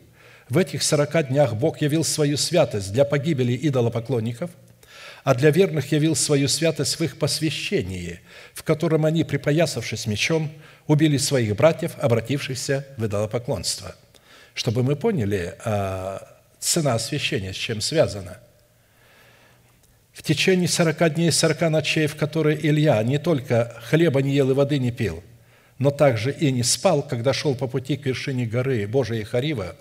В этих сорока днях Бог явил свою святость для погибели идолопоклонников, а для верных явил свою святость в их посвящении, в котором они, припоясавшись мечом, убили своих братьев, обратившихся в идолопоклонство. Чтобы мы поняли, а, цена освящения с чем связана. В течение сорока дней и сорока ночей, в которые Илья не только хлеба не ел и воды не пил – но также и не спал, когда шел по пути к вершине горы Божией Харива,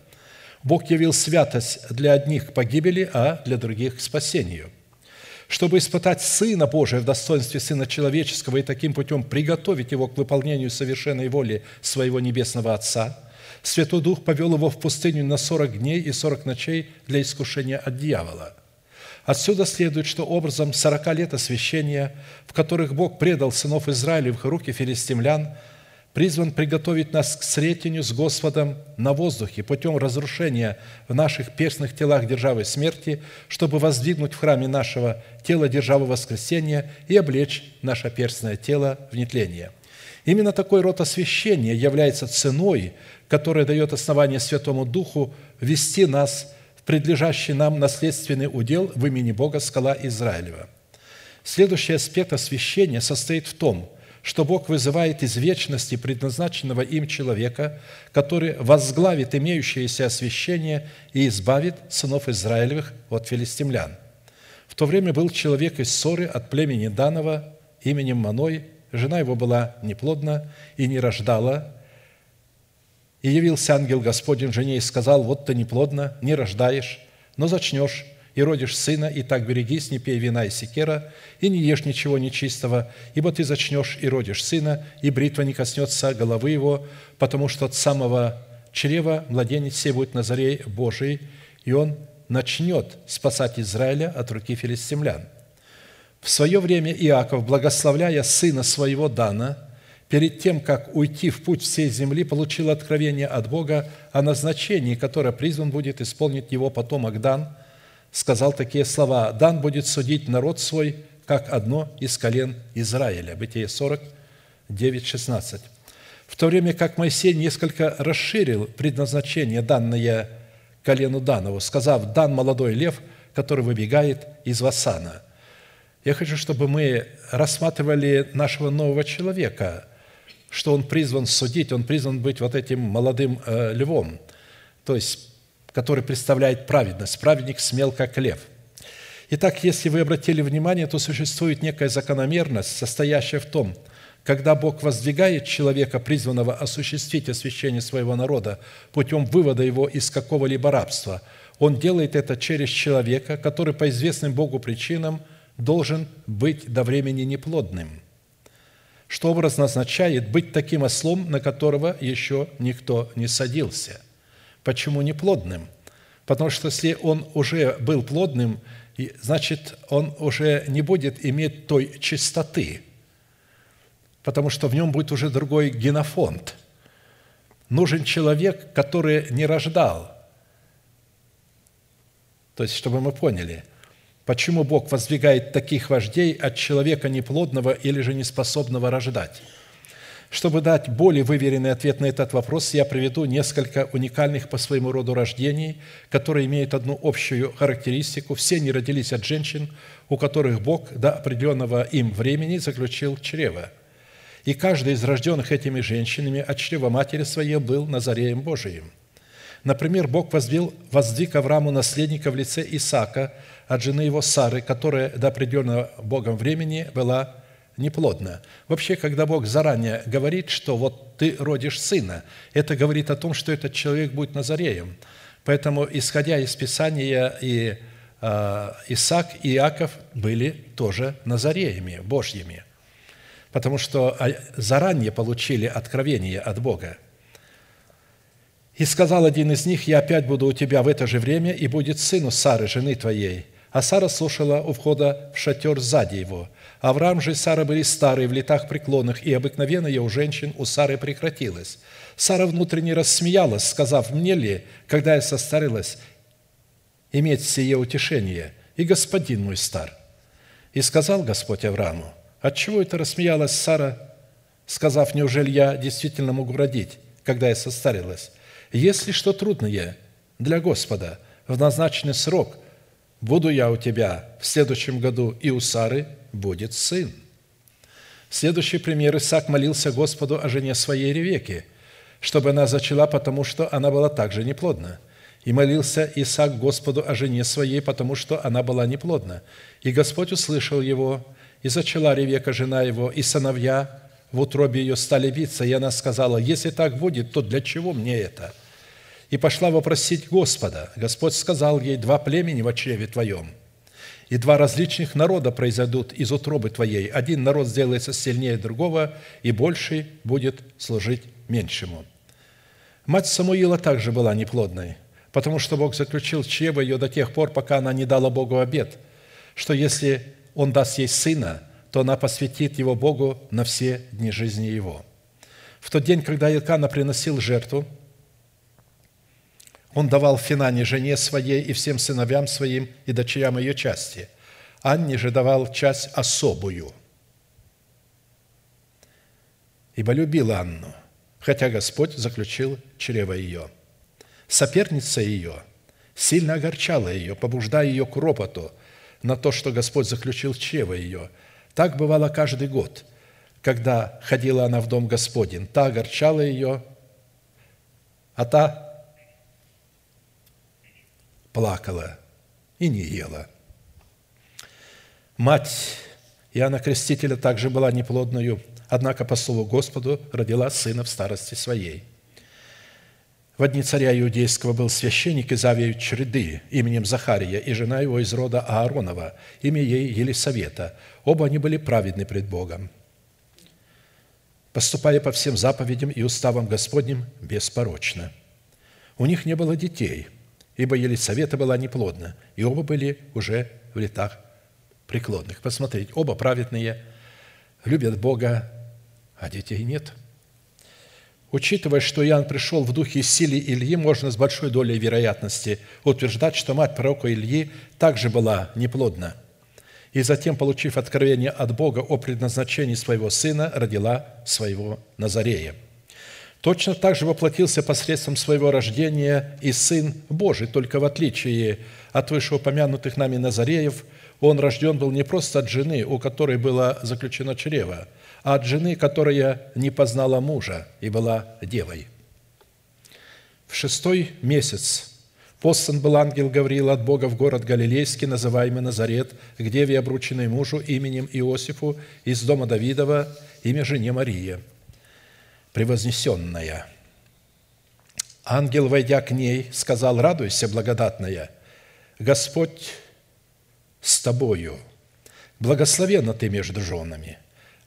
Бог явил святость для одних к погибели, а для других к спасению. Чтобы испытать Сына Божия в достоинстве Сына Человеческого и таким путем приготовить Его к выполнению совершенной воли Своего Небесного Отца, Святой Дух повел его в пустыню на сорок дней и сорок ночей для искушения от дьявола. Отсюда следует, что образом сорока лет освящения, в которых Бог предал сынов Израилевых в руки филистимлян – призван приготовить нас к сретению с Господом на воздухе путем разрушения в наших перстных телах державы смерти, чтобы воздвигнуть в храме нашего тела державу воскресения и облечь наше перстное тело в нетление. Именно такой род освящения является ценой, которая дает основание Святому Духу вести нас предлежащий нам наследственный удел в имени Бога скала Израилева. Следующий аспект освящения состоит в том – что Бог вызывает из вечности предназначенного им человека, который возглавит имеющееся освящение и избавит сынов Израилевых от филистимлян. В то время был человек из Ссоры от племени Данова именем Маной, жена его была неплодна и не рождала, и явился ангел Господень жене и сказал, вот ты неплодна, не рождаешь, но зачнешь, и родишь сына, и так берегись, не пей вина и секера, и не ешь ничего нечистого, ибо ты зачнешь и родишь сына, и бритва не коснется головы его, потому что от самого чрева младенец сей будет Назарей Божий, и он начнет спасать Израиля от руки филистимлян. В свое время Иаков, благословляя сына своего Дана, перед тем, как уйти в путь всей земли, получил откровение от Бога о назначении, которое призван будет исполнить его потомок Дан – сказал такие слова, «Дан будет судить народ свой, как одно из колен Израиля». Бытие 40, 9, 16. В то время как Моисей несколько расширил предназначение, данное колену Данову, сказав, «Дан молодой лев, который выбегает из Васана». Я хочу, чтобы мы рассматривали нашего нового человека, что он призван судить, он призван быть вот этим молодым э, львом. То есть который представляет праведность. Праведник смел, как лев. Итак, если вы обратили внимание, то существует некая закономерность, состоящая в том, когда Бог воздвигает человека, призванного осуществить освящение своего народа путем вывода его из какого-либо рабства, Он делает это через человека, который по известным Богу причинам должен быть до времени неплодным, что образно означает быть таким ослом, на которого еще никто не садился – Почему не плодным? Потому что если он уже был плодным, значит, он уже не будет иметь той чистоты, потому что в нем будет уже другой генофонд. Нужен человек, который не рождал. То есть, чтобы мы поняли, почему Бог воздвигает таких вождей от человека неплодного или же неспособного рождать – чтобы дать более выверенный ответ на этот вопрос, я приведу несколько уникальных по своему роду рождений, которые имеют одну общую характеристику. Все они родились от женщин, у которых Бог до определенного им времени заключил чрево. И каждый из рожденных этими женщинами от чрева матери своей был Назареем Божиим. Например, Бог воздвиг, воздвиг Аврааму наследника в лице Исаака от жены его Сары, которая до определенного Богом времени была неплодно. Вообще, когда Бог заранее говорит, что вот ты родишь сына, это говорит о том, что этот человек будет Назареем. Поэтому, исходя из Писания, и э, Исаак и Иаков были тоже Назареями Божьими, потому что заранее получили откровение от Бога. «И сказал один из них, «Я опять буду у тебя в это же время, и будет сыну Сары, жены твоей». А Сара слушала у входа в шатер сзади его – Авраам же и Сара были старые, в летах преклонных, и обыкновенное у женщин у Сары прекратилось. Сара внутренне рассмеялась, сказав, «Мне ли, когда я состарилась, иметь сие утешение? И господин мой стар». И сказал Господь Аврааму, «Отчего это рассмеялась Сара, сказав, неужели я действительно могу родить, когда я состарилась? Если что трудное для Господа в назначенный срок, буду я у тебя в следующем году и у Сары, будет сын. Следующий пример. Исаак молился Господу о жене своей Ревеке, чтобы она зачала, потому что она была также неплодна. И молился Исаак Господу о жене своей, потому что она была неплодна. И Господь услышал его, и зачала Ревека, жена его, и сыновья в утробе ее стали биться. И она сказала, если так будет, то для чего мне это? И пошла вопросить Господа. Господь сказал ей, два племени в чреве твоем – и два различных народа произойдут из утробы твоей. Один народ сделается сильнее другого, и больший будет служить меньшему». Мать Самуила также была неплодной, потому что Бог заключил чрево ее до тех пор, пока она не дала Богу обет, что если Он даст ей сына, то она посвятит его Богу на все дни жизни его. В тот день, когда Илкана приносил жертву, он давал Финане жене своей и всем сыновьям своим и дочерям ее части. Анне же давал часть особую, ибо любил Анну, хотя Господь заключил чрево ее. Соперница ее сильно огорчала ее, побуждая ее к ропоту на то, что Господь заключил чрево ее. Так бывало каждый год, когда ходила она в дом Господень. Та огорчала ее, а та плакала и не ела. Мать Иоанна Крестителя также была неплодною, однако по слову Господу родила сына в старости своей. В одни царя Иудейского был священник из Авию Чреды именем Захария и жена его из рода Ааронова, имя ей Елисавета. Оба они были праведны пред Богом, поступая по всем заповедям и уставам Господним беспорочно. У них не было детей – ибо Елисавета была неплодна, и оба были уже в летах преклонных. Посмотрите, оба праведные, любят Бога, а детей нет. Учитывая, что Иоанн пришел в духе и силе Ильи, можно с большой долей вероятности утверждать, что мать пророка Ильи также была неплодна. И затем, получив откровение от Бога о предназначении своего сына, родила своего Назарея – Точно так же воплотился посредством своего рождения и Сын Божий, только в отличие от вышеупомянутых нами Назареев, он рожден был не просто от жены, у которой было заключено чрево, а от жены, которая не познала мужа и была девой. В шестой месяц послан был ангел Гавриил от Бога в город Галилейский, называемый Назарет, к деве, обрученной мужу именем Иосифу из дома Давидова, имя жене Мария – превознесенная. Ангел, войдя к ней, сказал, радуйся, благодатная, Господь с тобою, благословенна ты между женами.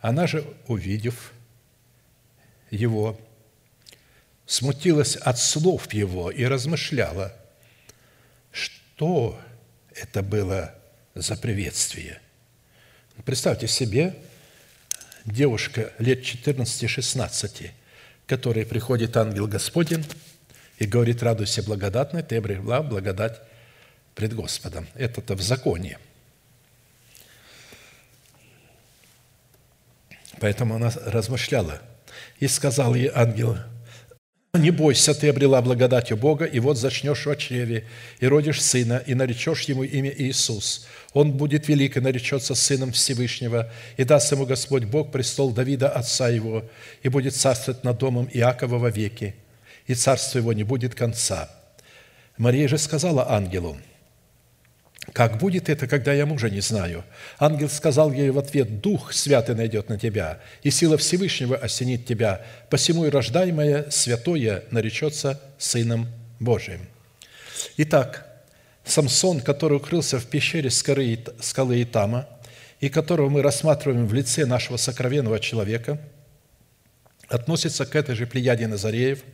Она же, увидев его, смутилась от слов его и размышляла, что это было за приветствие. Представьте себе, девушка лет 14-16, которой приходит ангел Господень и говорит, радуйся благодатной, ты обрела благодать пред Господом. Это-то в законе. Поэтому она размышляла. И сказал ей ангел, не бойся, ты обрела благодатью Бога, и вот зачнешь в чреве, и родишь сына, и наречешь ему имя Иисус. Он будет велик и наречется сыном Всевышнего, и даст ему Господь Бог престол Давида, отца его, и будет царствовать над домом Иакова во веки, и царство его не будет конца». Мария же сказала ангелу, как будет это, когда я мужа не знаю? Ангел сказал ей в ответ, Дух Святый найдет на тебя, и сила Всевышнего осенит тебя, посему и рождаемое святое наречется Сыном Божиим. Итак, Самсон, который укрылся в пещере скалы Итама, и которого мы рассматриваем в лице нашего сокровенного человека, относится к этой же плеяде Назареев –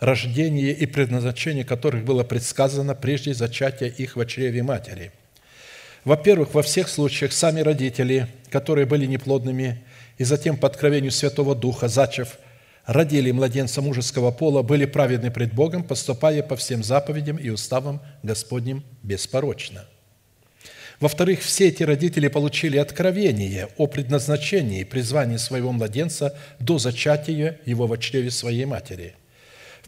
рождение и предназначение которых было предсказано прежде зачатия их в чреве матери. Во-первых, во всех случаях сами родители, которые были неплодными, и затем по откровению Святого Духа, зачав, родили младенца мужеского пола, были праведны пред Богом, поступая по всем заповедям и уставам Господним беспорочно. Во-вторых, все эти родители получили откровение о предназначении и призвании своего младенца до зачатия его в чреве своей матери –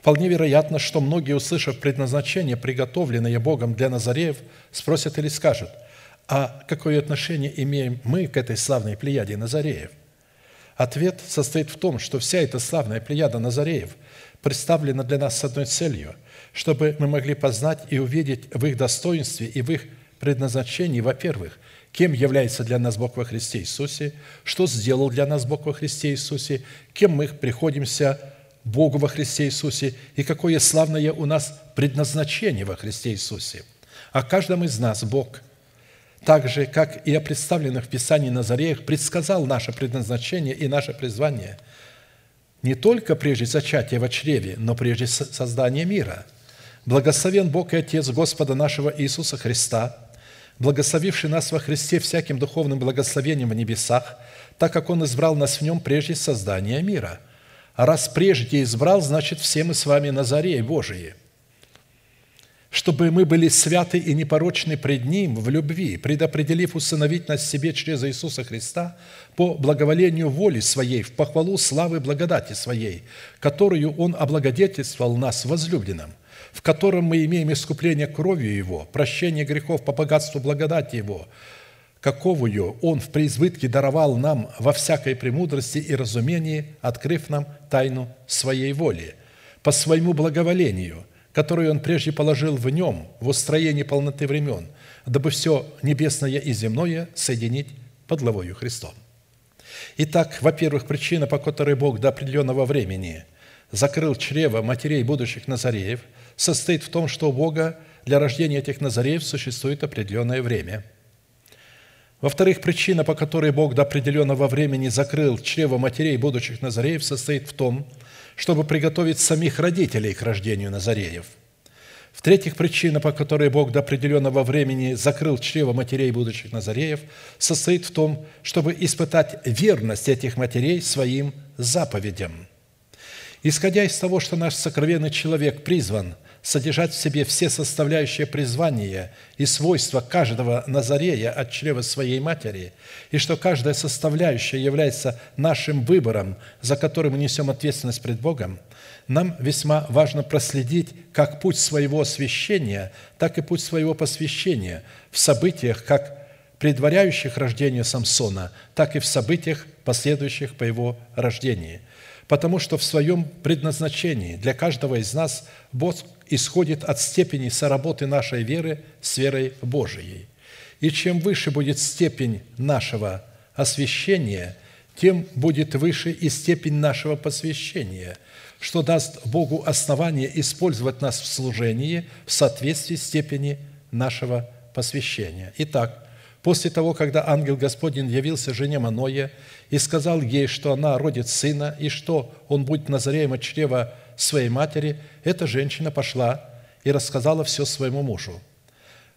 Вполне вероятно, что многие, услышав предназначение, приготовленное Богом для Назареев, спросят или скажут, а какое отношение имеем мы к этой славной плеяде Назареев? Ответ состоит в том, что вся эта славная плеяда Назареев представлена для нас с одной целью, чтобы мы могли познать и увидеть в их достоинстве и в их предназначении, во-первых, кем является для нас Бог во Христе Иисусе, что сделал для нас Бог во Христе Иисусе, кем мы приходимся Богу во Христе Иисусе и какое славное у нас предназначение во Христе Иисусе. О каждом из нас Бог, так же, как и о представленных в Писании Назареях, предсказал наше предназначение и наше призвание не только прежде зачатия в чреве, но прежде создания мира. Благословен Бог и Отец Господа нашего Иисуса Христа, благословивший нас во Христе всяким духовным благословением в небесах, так как Он избрал нас в Нем прежде создания мира. А раз прежде избрал, значит, все мы с вами Назареи Божии – чтобы мы были святы и непорочны пред Ним в любви, предопределив усыновить нас себе через Иисуса Христа по благоволению воли Своей, в похвалу славы благодати Своей, которую Он облагодетельствовал нас возлюбленным, в котором мы имеем искупление кровью Его, прощение грехов по богатству благодати Его, каковую Он в преизбытке даровал нам во всякой премудрости и разумении, открыв нам тайну Своей воли, по Своему благоволению – которую Он прежде положил в нем, в устроении полноты времен, дабы все небесное и земное соединить под главою Христом. Итак, во-первых, причина, по которой Бог до определенного времени закрыл чрево матерей будущих Назареев, состоит в том, что у Бога для рождения этих Назареев существует определенное время. Во-вторых, причина, по которой Бог до определенного времени закрыл чрево матерей будущих Назареев, состоит в том, чтобы приготовить самих родителей к рождению Назареев. В-третьих, причина, по которой Бог до определенного времени закрыл чрево матерей будущих Назареев, состоит в том, чтобы испытать верность этих матерей своим заповедям. Исходя из того, что наш сокровенный человек призван содержать в себе все составляющие призвания и свойства каждого Назарея от чрева своей матери, и что каждая составляющая является нашим выбором, за который мы несем ответственность пред Богом, нам весьма важно проследить как путь своего освящения, так и путь своего посвящения в событиях, как предваряющих рождение Самсона, так и в событиях, последующих по его рождении – потому что в своем предназначении для каждого из нас Бог исходит от степени соработы нашей веры с верой Божией. И чем выше будет степень нашего освящения, тем будет выше и степень нашего посвящения, что даст Богу основание использовать нас в служении в соответствии с степени нашего посвящения. Итак, После того, когда ангел Господень явился жене Маное и сказал ей, что она родит сына, и что он будет Назареем от чрева своей матери, эта женщина пошла и рассказала все своему мужу.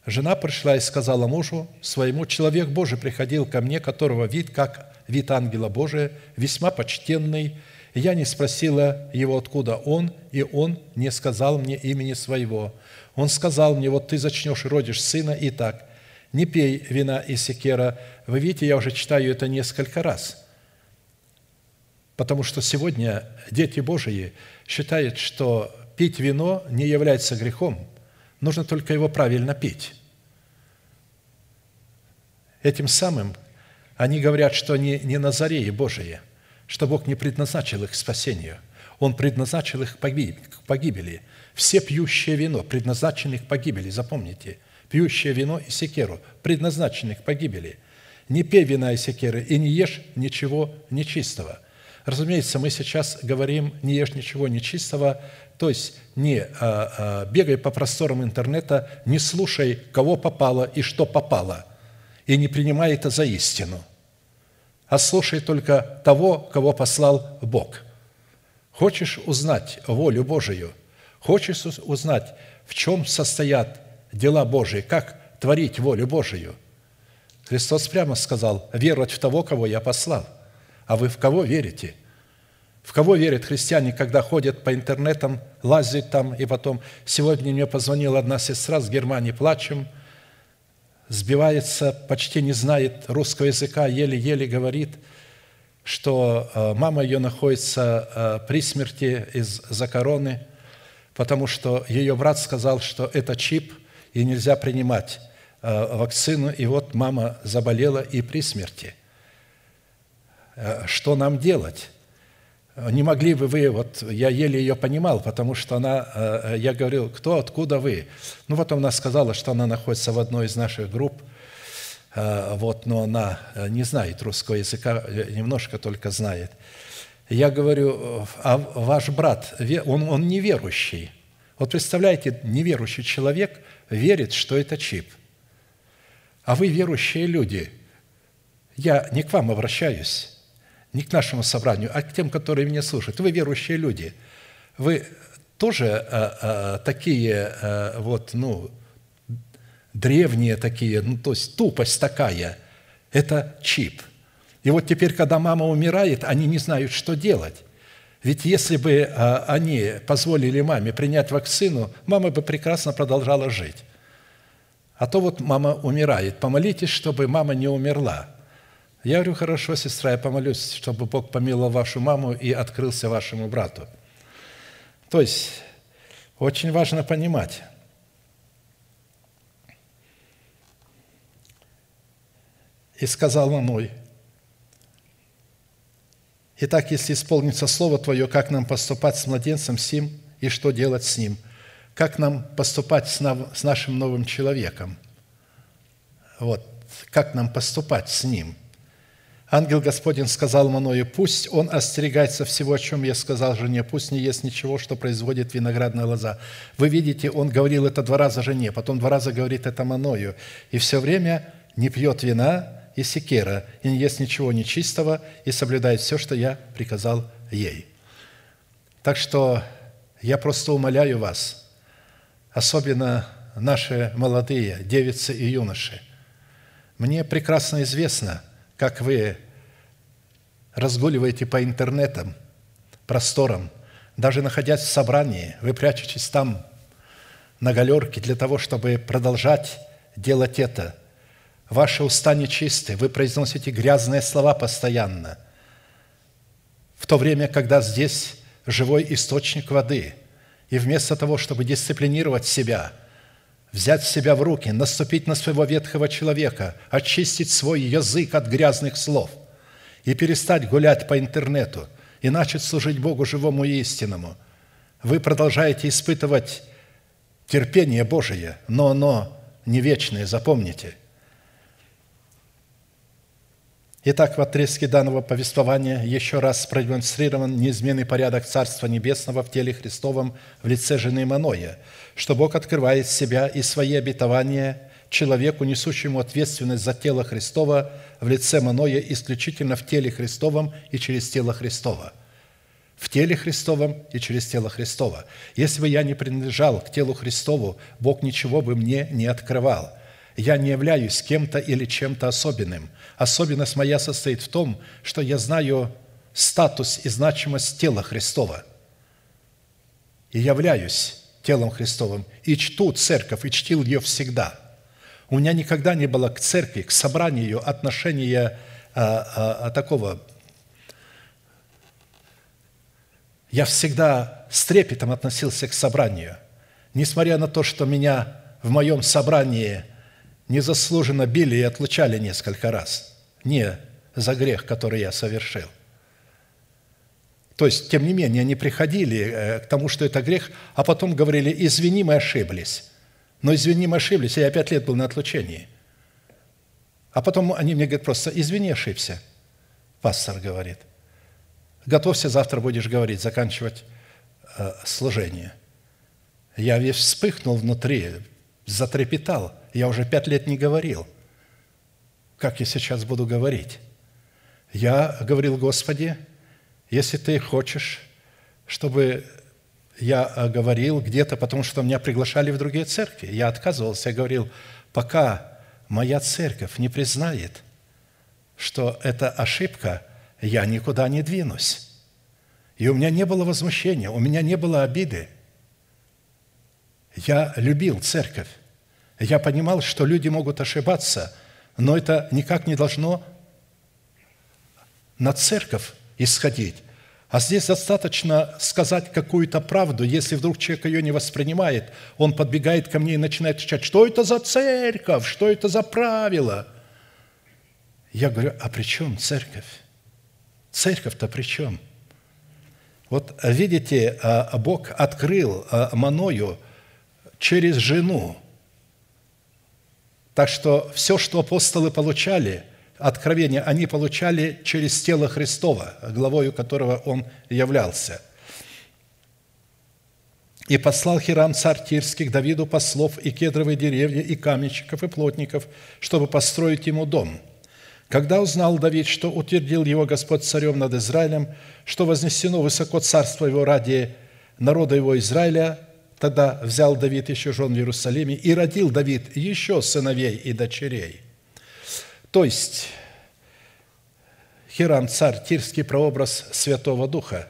Жена пришла и сказала мужу своему, «Человек Божий приходил ко мне, которого вид, как вид ангела Божия, весьма почтенный. Я не спросила его, откуда он, и он не сказал мне имени своего. Он сказал мне, вот ты зачнешь и родишь сына, и так, не пей вина из секера. Вы видите, я уже читаю это несколько раз. Потому что сегодня дети Божии считают, что пить вино не является грехом, нужно только его правильно пить. Этим самым они говорят, что они не Назареи Божии, что Бог не предназначил их к спасению. Он предназначил их к погибели. Все пьющие вино предназначены к погибели, запомните – пьющее вино и секеру, предназначенных к погибели. Не пей вина и секеры и не ешь ничего нечистого. Разумеется, мы сейчас говорим «не ешь ничего нечистого», то есть не а, а, бегай по просторам интернета, не слушай, кого попало и что попало, и не принимай это за истину, а слушай только того, кого послал Бог. Хочешь узнать волю Божию, хочешь узнать, в чем состоят дела Божии, как творить волю Божию. Христос прямо сказал, веровать в того, кого я послал. А вы в кого верите? В кого верят христиане, когда ходят по интернетам, лазят там, и потом... Сегодня мне позвонила одна сестра с Германии, плачем, сбивается, почти не знает русского языка, еле-еле говорит, что э, мама ее находится э, при смерти из-за короны, потому что ее брат сказал, что это чип – и нельзя принимать э, вакцину, и вот мама заболела и при смерти. Э, что нам делать? Не могли бы вы, вот я еле ее понимал, потому что она, э, я говорил, кто, откуда вы? Ну, вот она сказала, что она находится в одной из наших групп, вот, но она не знает русского языка, немножко только знает. Я говорю, а ваш брат, он, он неверующий. Вот представляете, неверующий человек – верит, что это чип. А вы, верующие люди, я не к вам обращаюсь, не к нашему собранию, а к тем, которые меня слушают. Вы верующие люди. Вы тоже а, а, такие а, вот, ну, древние такие, ну, то есть тупость такая. Это чип. И вот теперь, когда мама умирает, они не знают, что делать. Ведь если бы они позволили маме принять вакцину, мама бы прекрасно продолжала жить. А то вот мама умирает. Помолитесь, чтобы мама не умерла. Я говорю, хорошо, сестра, я помолюсь, чтобы Бог помиловал вашу маму и открылся вашему брату. То есть, очень важно понимать, и сказал мой, Итак, если исполнится Слово Твое, как нам поступать с младенцем сим и что делать с ним? Как нам поступать с, нашим новым человеком? Вот, как нам поступать с ним? Ангел Господень сказал Маною, пусть он остерегается всего, о чем я сказал жене, пусть не ест ничего, что производит виноградная лоза. Вы видите, он говорил это два раза жене, потом два раза говорит это Маною, и все время не пьет вина, и секера, и не ест ничего нечистого, и соблюдает все, что я приказал ей». Так что я просто умоляю вас, особенно наши молодые девицы и юноши, мне прекрасно известно, как вы разгуливаете по интернетам, просторам, даже находясь в собрании, вы прячетесь там на галерке для того, чтобы продолжать делать это – Ваши уста нечисты, вы произносите грязные слова постоянно, в то время, когда здесь живой источник воды. И вместо того, чтобы дисциплинировать себя, взять себя в руки, наступить на своего ветхого человека, очистить свой язык от грязных слов и перестать гулять по интернету и начать служить Богу живому и истинному, вы продолжаете испытывать терпение Божие, но оно не вечное, запомните – Итак, в отрезке данного повествования еще раз продемонстрирован неизменный порядок Царства Небесного в теле Христовом в лице жены Маноя, что Бог открывает себя и свои обетования человеку, несущему ответственность за тело Христова в лице Маноя исключительно в теле Христовом и через тело Христова. В теле Христовом и через тело Христова. Если бы я не принадлежал к телу Христову, Бог ничего бы мне не открывал – я не являюсь кем-то или чем-то особенным. Особенность моя состоит в том, что я знаю статус и значимость тела Христова. И являюсь телом Христовым. И чту церковь, и чтил ее всегда. У меня никогда не было к церкви, к собранию отношения а, а, а, такого. Я всегда с трепетом относился к собранию. Несмотря на то, что меня в моем собрании – незаслуженно били и отлучали несколько раз. Не за грех, который я совершил. То есть, тем не менее, они приходили э, к тому, что это грех, а потом говорили, извини, мы ошиблись. Но извини, мы ошиблись, я пять лет был на отлучении. А потом они мне говорят просто, извини, ошибся. Пастор говорит, готовься, завтра будешь говорить, заканчивать э, служение. Я весь вспыхнул внутри, затрепетал – я уже пять лет не говорил. Как я сейчас буду говорить? Я говорил, Господи, если Ты хочешь, чтобы я говорил где-то, потому что меня приглашали в другие церкви. Я отказывался, я говорил, пока моя церковь не признает, что это ошибка, я никуда не двинусь. И у меня не было возмущения, у меня не было обиды. Я любил церковь. Я понимал, что люди могут ошибаться, но это никак не должно на церковь исходить. А здесь достаточно сказать какую-то правду. Если вдруг человек ее не воспринимает, он подбегает ко мне и начинает кричать, что это за церковь, что это за правила? Я говорю, а при чем церковь? Церковь-то при чем? Вот видите, а, Бог открыл а, Маною через жену – так что все, что апостолы получали, откровения, они получали через тело Христова, главою которого он являлся. «И послал Хирам, царь Тирский, к Давиду послов и кедровые деревья, и каменщиков, и плотников, чтобы построить ему дом. Когда узнал Давид, что утвердил его Господь царем над Израилем, что вознесено высоко царство его ради народа его Израиля, тогда взял Давид еще жен в Иерусалиме и родил Давид еще сыновей и дочерей. То есть, Хирам, царь, тирский прообраз Святого Духа,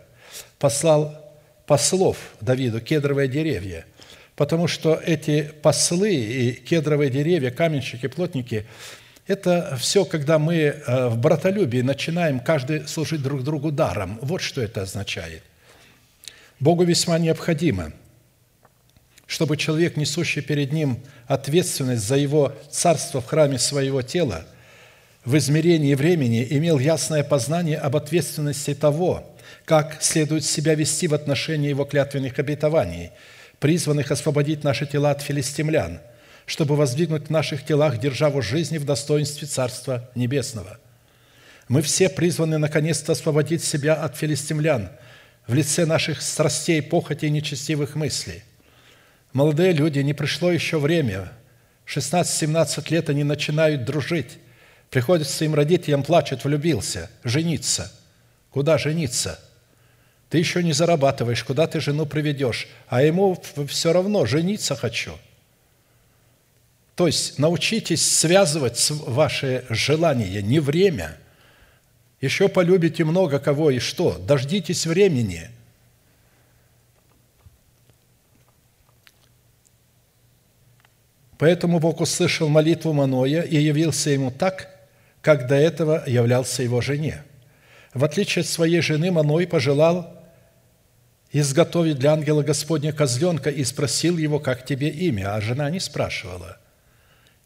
послал послов Давиду кедровые деревья, потому что эти послы и кедровые деревья, каменщики, плотники – это все, когда мы э, в братолюбии начинаем каждый служить друг другу даром. Вот что это означает. Богу весьма необходимо, чтобы человек, несущий перед ним ответственность за его царство в храме своего тела, в измерении времени имел ясное познание об ответственности того, как следует себя вести в отношении его клятвенных обетований, призванных освободить наши тела от филистимлян – чтобы воздвигнуть в наших телах державу жизни в достоинстве Царства Небесного. Мы все призваны наконец-то освободить себя от филистимлян в лице наших страстей, похоти и нечестивых мыслей. Молодые люди, не пришло еще время, 16-17 лет они начинают дружить. Приходится им родителям плачет, влюбился, жениться. Куда жениться? Ты еще не зарабатываешь, куда ты жену приведешь? А ему все равно, жениться хочу – то есть научитесь связывать ваши желания, не время. Еще полюбите много кого и что. Дождитесь времени. Поэтому Бог услышал молитву Маноя и явился ему так, как до этого являлся его жене. В отличие от своей жены, Маной пожелал изготовить для ангела Господня козленка и спросил его, как тебе имя, а жена не спрашивала –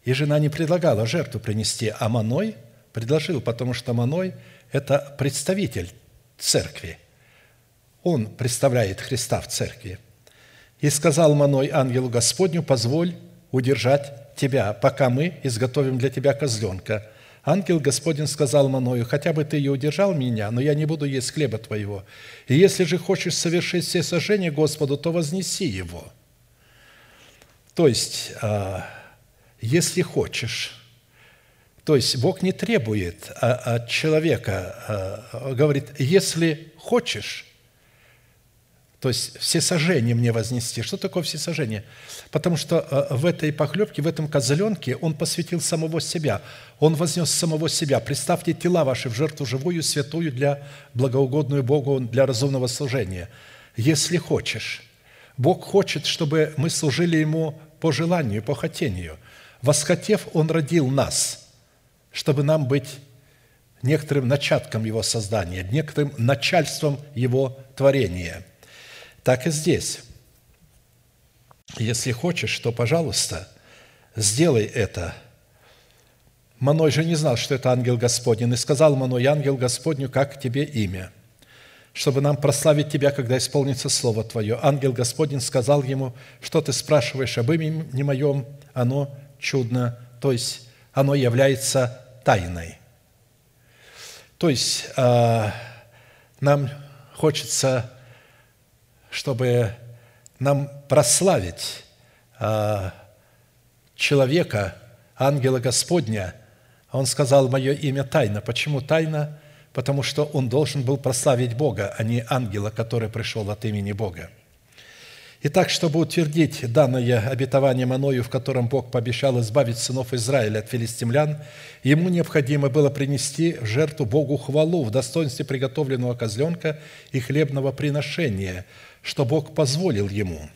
и жена не предлагала жертву принести, а Маной предложил, потому что Маной – это представитель церкви. Он представляет Христа в церкви. «И сказал Маной ангелу Господню, позволь удержать тебя, пока мы изготовим для тебя козленка». Ангел Господень сказал Маною, «Хотя бы ты и удержал меня, но я не буду есть хлеба твоего. И если же хочешь совершить все сожжения Господу, то вознеси его». То есть, а, если хочешь. То есть Бог не требует а, от человека, а, говорит, если хочешь, то есть все сожжения мне вознести. Что такое все сожжения? Потому что а, в этой похлебке, в этом козленке он посвятил самого себя. Он вознес самого себя. Представьте тела ваши в жертву живую, святую для благоугодную Богу, для разумного служения. Если хочешь. Бог хочет, чтобы мы служили Ему по желанию, по хотению – Восхотев, Он родил нас, чтобы нам быть некоторым начатком Его создания, некоторым начальством Его творения. Так и здесь. Если хочешь, то, пожалуйста, сделай это. Маной же не знал, что это ангел Господень, и сказал Маной, ангел Господню, как тебе имя? Чтобы нам прославить тебя, когда исполнится Слово Твое. Ангел Господень сказал ему, что ты спрашиваешь об имени моем, оно чудно, то есть оно является тайной. То есть а, нам хочется, чтобы нам прославить а, человека, ангела Господня. Он сказал, мое имя тайна. Почему тайна? Потому что он должен был прославить Бога, а не ангела, который пришел от имени Бога. Итак, чтобы утвердить данное обетование Маною, в котором Бог пообещал избавить сынов Израиля от филистимлян, ему необходимо было принести в жертву Богу хвалу в достоинстве приготовленного козленка и хлебного приношения, что Бог позволил ему.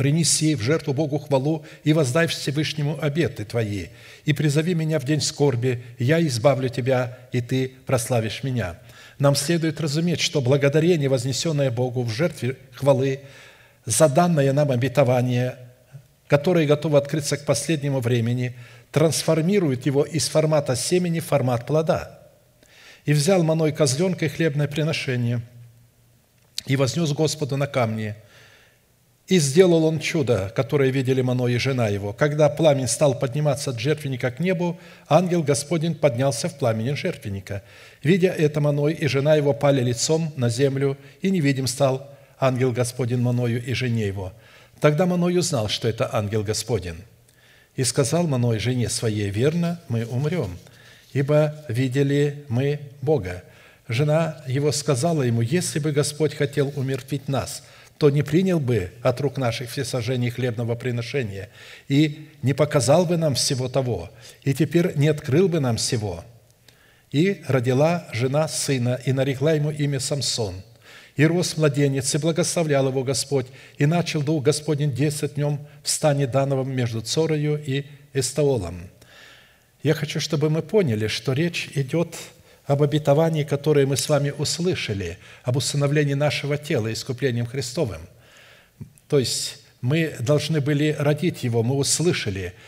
«Принеси в жертву Богу хвалу и воздай Всевышнему обеты твои, и призови меня в день скорби, я избавлю тебя, и ты прославишь меня». Нам следует разуметь, что благодарение, вознесенное Богу в жертве хвалы – за данное нам обетование, которое готово открыться к последнему времени, трансформирует его из формата семени в формат плода. И взял маной козленка и хлебное приношение, и вознес Господу на камни. И сделал он чудо, которое видели Маной и жена его. Когда пламень стал подниматься от жертвенника к небу, ангел Господень поднялся в пламени жертвенника. Видя это, Маной и жена его пали лицом на землю, и невидим стал ангел Господень Маною и жене его. Тогда Маной узнал, что это ангел Господень. И сказал Маной жене своей, верно, мы умрем. ибо видели мы Бога». Жена его сказала ему, «Если бы Господь хотел умертвить нас, то не принял бы от рук наших всесожжений хлебного приношения и не показал бы нам всего того, и теперь не открыл бы нам всего». И родила жена сына, и нарекла ему имя Самсон. И рос младенец, и благословлял его Господь, и начал Дух Господень действовать в нем в стане Дановом между Цорою и Эстаолом. Я хочу, чтобы мы поняли, что речь идет об обетовании, которое мы с вами услышали, об усыновлении нашего тела искуплением Христовым. То есть мы должны были родить его, мы услышали –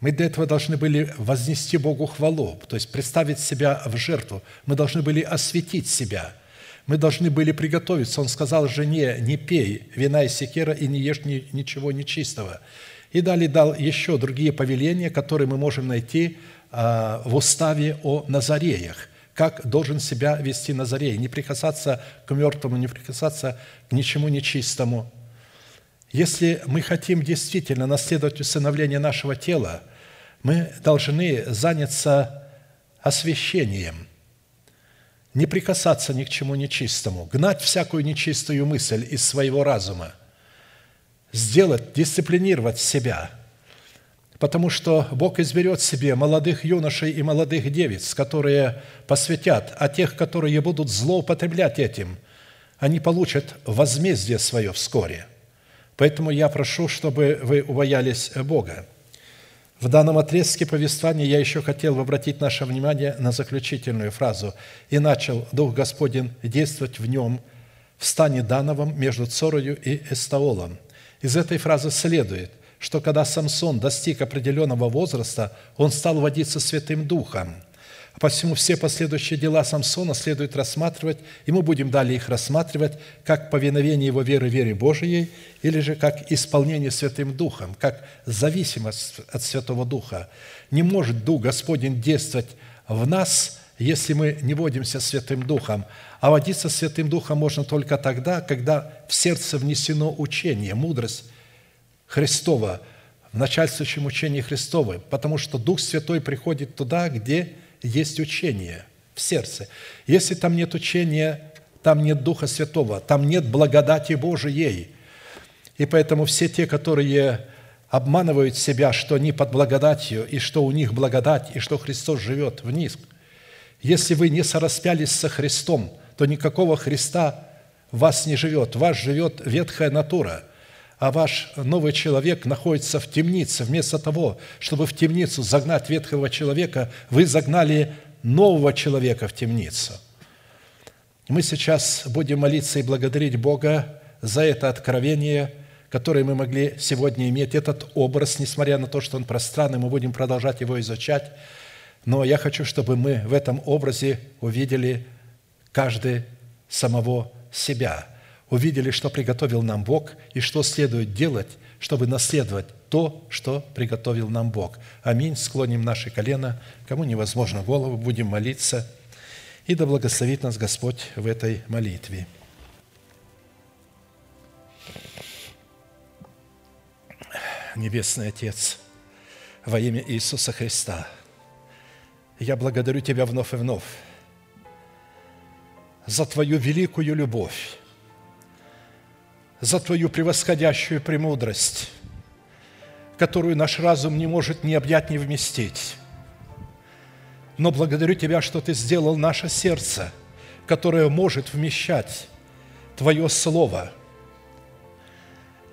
мы для этого должны были вознести Богу хвалу, то есть представить себя в жертву. Мы должны были осветить себя. Мы должны были приготовиться. Он сказал жене, не пей вина и секера и не ешь ни, ничего нечистого. И далее дал еще другие повеления, которые мы можем найти а, в уставе о Назареях как должен себя вести Назарей, не прикасаться к мертвому, не прикасаться к ничему нечистому. Если мы хотим действительно наследовать усыновление нашего тела, мы должны заняться освящением, не прикасаться ни к чему нечистому, гнать всякую нечистую мысль из своего разума, сделать, дисциплинировать себя, потому что Бог изберет себе молодых юношей и молодых девиц, которые посвятят, а тех, которые будут злоупотреблять этим, они получат возмездие свое вскоре. Поэтому я прошу, чтобы вы убоялись Бога. В данном отрезке повествования я еще хотел обратить наше внимание на заключительную фразу «И начал Дух Господень действовать в нем, в стане Дановом между Цорою и Эстаолом». Из этой фразы следует, что когда Самсон достиг определенного возраста, он стал водиться Святым Духом – Посему все последующие дела Самсона следует рассматривать, и мы будем далее их рассматривать, как повиновение его веры вере Божией, или же как исполнение Святым Духом, как зависимость от Святого Духа. Не может Дух Господень действовать в нас, если мы не водимся Святым Духом. А водиться Святым Духом можно только тогда, когда в сердце внесено учение, мудрость Христова, в начальствующем учении Христовы, потому что Дух Святой приходит туда, где есть учение в сердце. Если там нет учения, там нет Духа Святого, там нет благодати Божией. И поэтому все те, которые обманывают себя, что они под благодатью, и что у них благодать, и что Христос живет в них. Если вы не сораспялись со Христом, то никакого Христа в вас не живет. В вас живет ветхая натура – а ваш новый человек находится в темнице. Вместо того, чтобы в темницу загнать ветхого человека, вы загнали нового человека в темницу. Мы сейчас будем молиться и благодарить Бога за это откровение, которое мы могли сегодня иметь, этот образ, несмотря на то, что он пространный, мы будем продолжать его изучать. Но я хочу, чтобы мы в этом образе увидели каждый самого себя – увидели, что приготовил нам Бог и что следует делать, чтобы наследовать то, что приготовил нам Бог. Аминь. Склоним наши колено. Кому невозможно голову, будем молиться. И да благословит нас Господь в этой молитве. Небесный Отец, во имя Иисуса Христа, я благодарю Тебя вновь и вновь за Твою великую любовь, за Твою превосходящую премудрость, которую наш разум не может ни объять, ни вместить. Но благодарю Тебя, что Ты сделал наше сердце, которое может вмещать Твое Слово.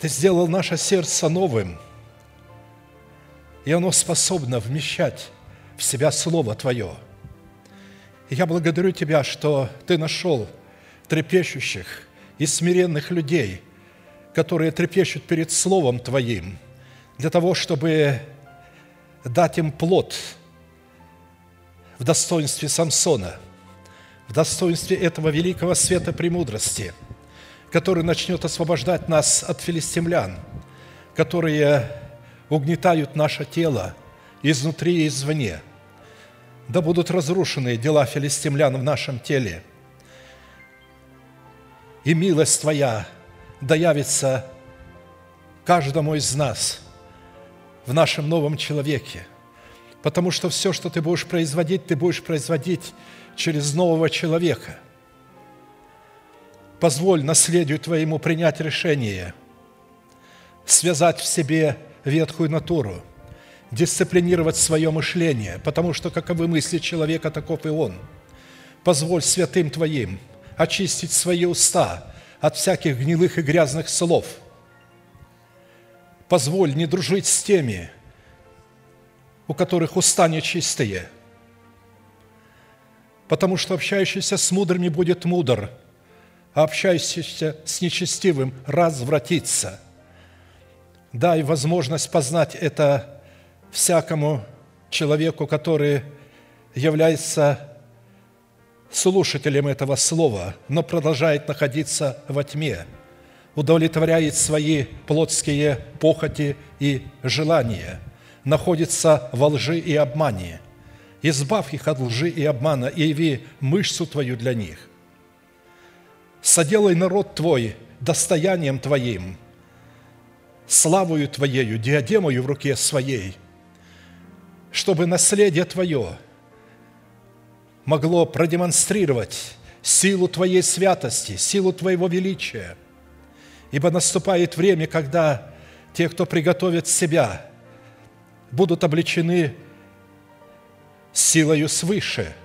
Ты сделал наше сердце новым, и оно способно вмещать в себя Слово Твое. И я благодарю Тебя, что Ты нашел трепещущих и смиренных людей – которые трепещут перед Словом Твоим, для того, чтобы дать им плод в достоинстве Самсона, в достоинстве этого великого света премудрости, который начнет освобождать нас от филистимлян, которые угнетают наше тело изнутри и извне. Да будут разрушены дела филистимлян в нашем теле. И милость Твоя да явится каждому из нас в нашем новом человеке. Потому что все, что ты будешь производить, ты будешь производить через нового человека. Позволь наследию твоему принять решение, связать в себе ветхую натуру, дисциплинировать свое мышление, потому что каковы мысли человека, таков и он. Позволь святым Твоим очистить свои уста от всяких гнилых и грязных слов. Позволь не дружить с теми, у которых уста нечистые, потому что общающийся с мудрыми будет мудр, а общающийся с нечестивым развратится. Дай возможность познать это всякому человеку, который является слушателем этого слова, но продолжает находиться во тьме, удовлетворяет свои плотские похоти и желания, находится во лжи и обмане. Избавь их от лжи и обмана и яви мышцу Твою для них. Соделай народ Твой достоянием Твоим, славою Твоею, диадемою в руке Своей – чтобы наследие Твое могло продемонстрировать силу Твоей святости, силу Твоего величия. Ибо наступает время, когда те, кто приготовит себя, будут обличены силою свыше.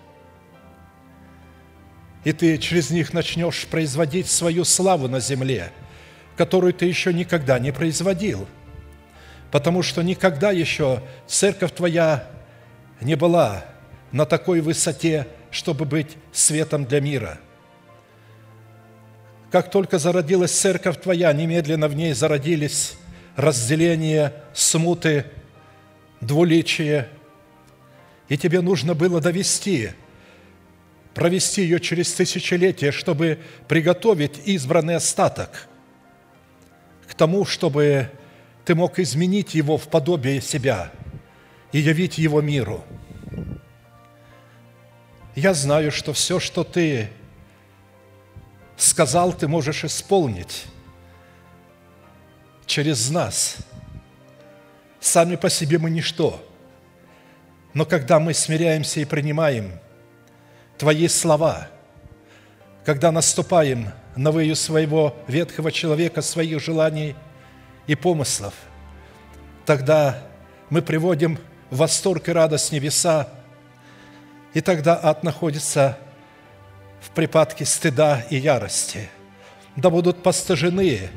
И ты через них начнешь производить свою славу на земле, которую ты еще никогда не производил – потому что никогда еще церковь твоя не была на такой высоте, чтобы быть светом для мира. Как только зародилась церковь твоя, немедленно в ней зародились разделение, смуты, двуличие. И тебе нужно было довести, провести ее через тысячелетия, чтобы приготовить избранный остаток к тому, чтобы ты мог изменить его в подобие себя и явить его миру. Я знаю, что все, что ты сказал, ты можешь исполнить через нас. Сами по себе мы ничто. Но когда мы смиряемся и принимаем Твои слова, когда наступаем на выю своего ветхого человека, своих желаний – и помыслов. Тогда мы приводим в восторг и радость небеса, и тогда ад находится в припадке стыда и ярости. Да будут постажены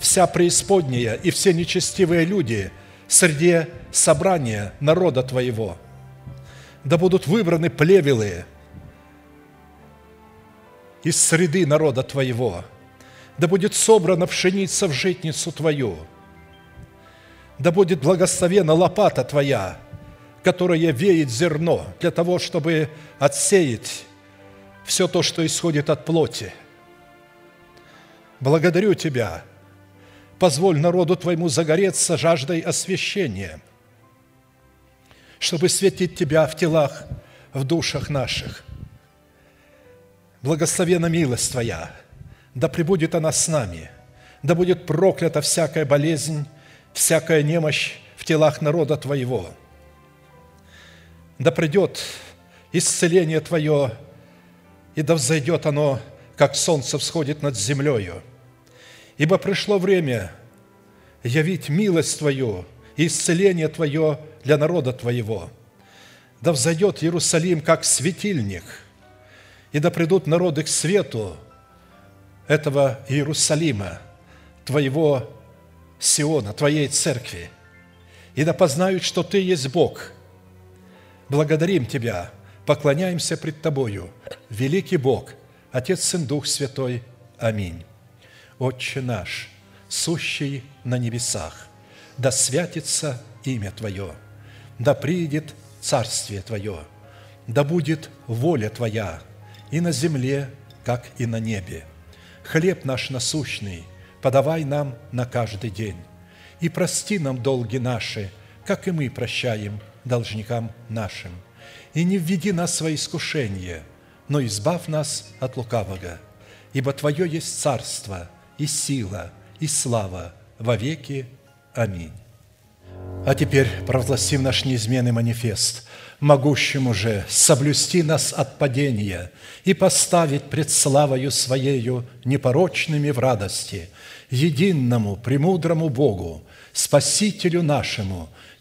вся преисподняя и все нечестивые люди среди собрания народа Твоего. Да будут выбраны плевелы из среды народа Твоего – да будет собрана пшеница в житницу Твою, да будет благословена лопата Твоя, которая веет зерно для того, чтобы отсеять все то, что исходит от плоти. Благодарю Тебя, позволь народу Твоему загореться жаждой освящения, чтобы светить Тебя в телах, в душах наших. Благословена милость Твоя – да пребудет она с нами, да будет проклята всякая болезнь, всякая немощь в телах народа Твоего. Да придет исцеление Твое, и да взойдет оно, как солнце всходит над землею. Ибо пришло время явить милость Твою и исцеление Твое для народа Твоего. Да взойдет Иерусалим, как светильник, и да придут народы к свету, этого Иерусалима, Твоего Сиона, Твоей церкви, и да познают, что Ты есть Бог. Благодарим Тебя, поклоняемся пред Тобою, великий Бог, Отец, Сын, Дух Святой. Аминь. Отче наш, сущий на небесах, да святится имя Твое, да приидет Царствие Твое, да будет воля Твоя и на земле, как и на небе – хлеб наш насущный подавай нам на каждый день. И прости нам долги наши, как и мы прощаем должникам нашим. И не введи нас в свои искушения, но избавь нас от лукавого. Ибо Твое есть царство, и сила, и слава во веки. Аминь. А теперь провозгласим наш неизменный манифест, могущему же соблюсти нас от падения и поставить пред славою Своею непорочными в радости, единому, премудрому Богу, Спасителю нашему,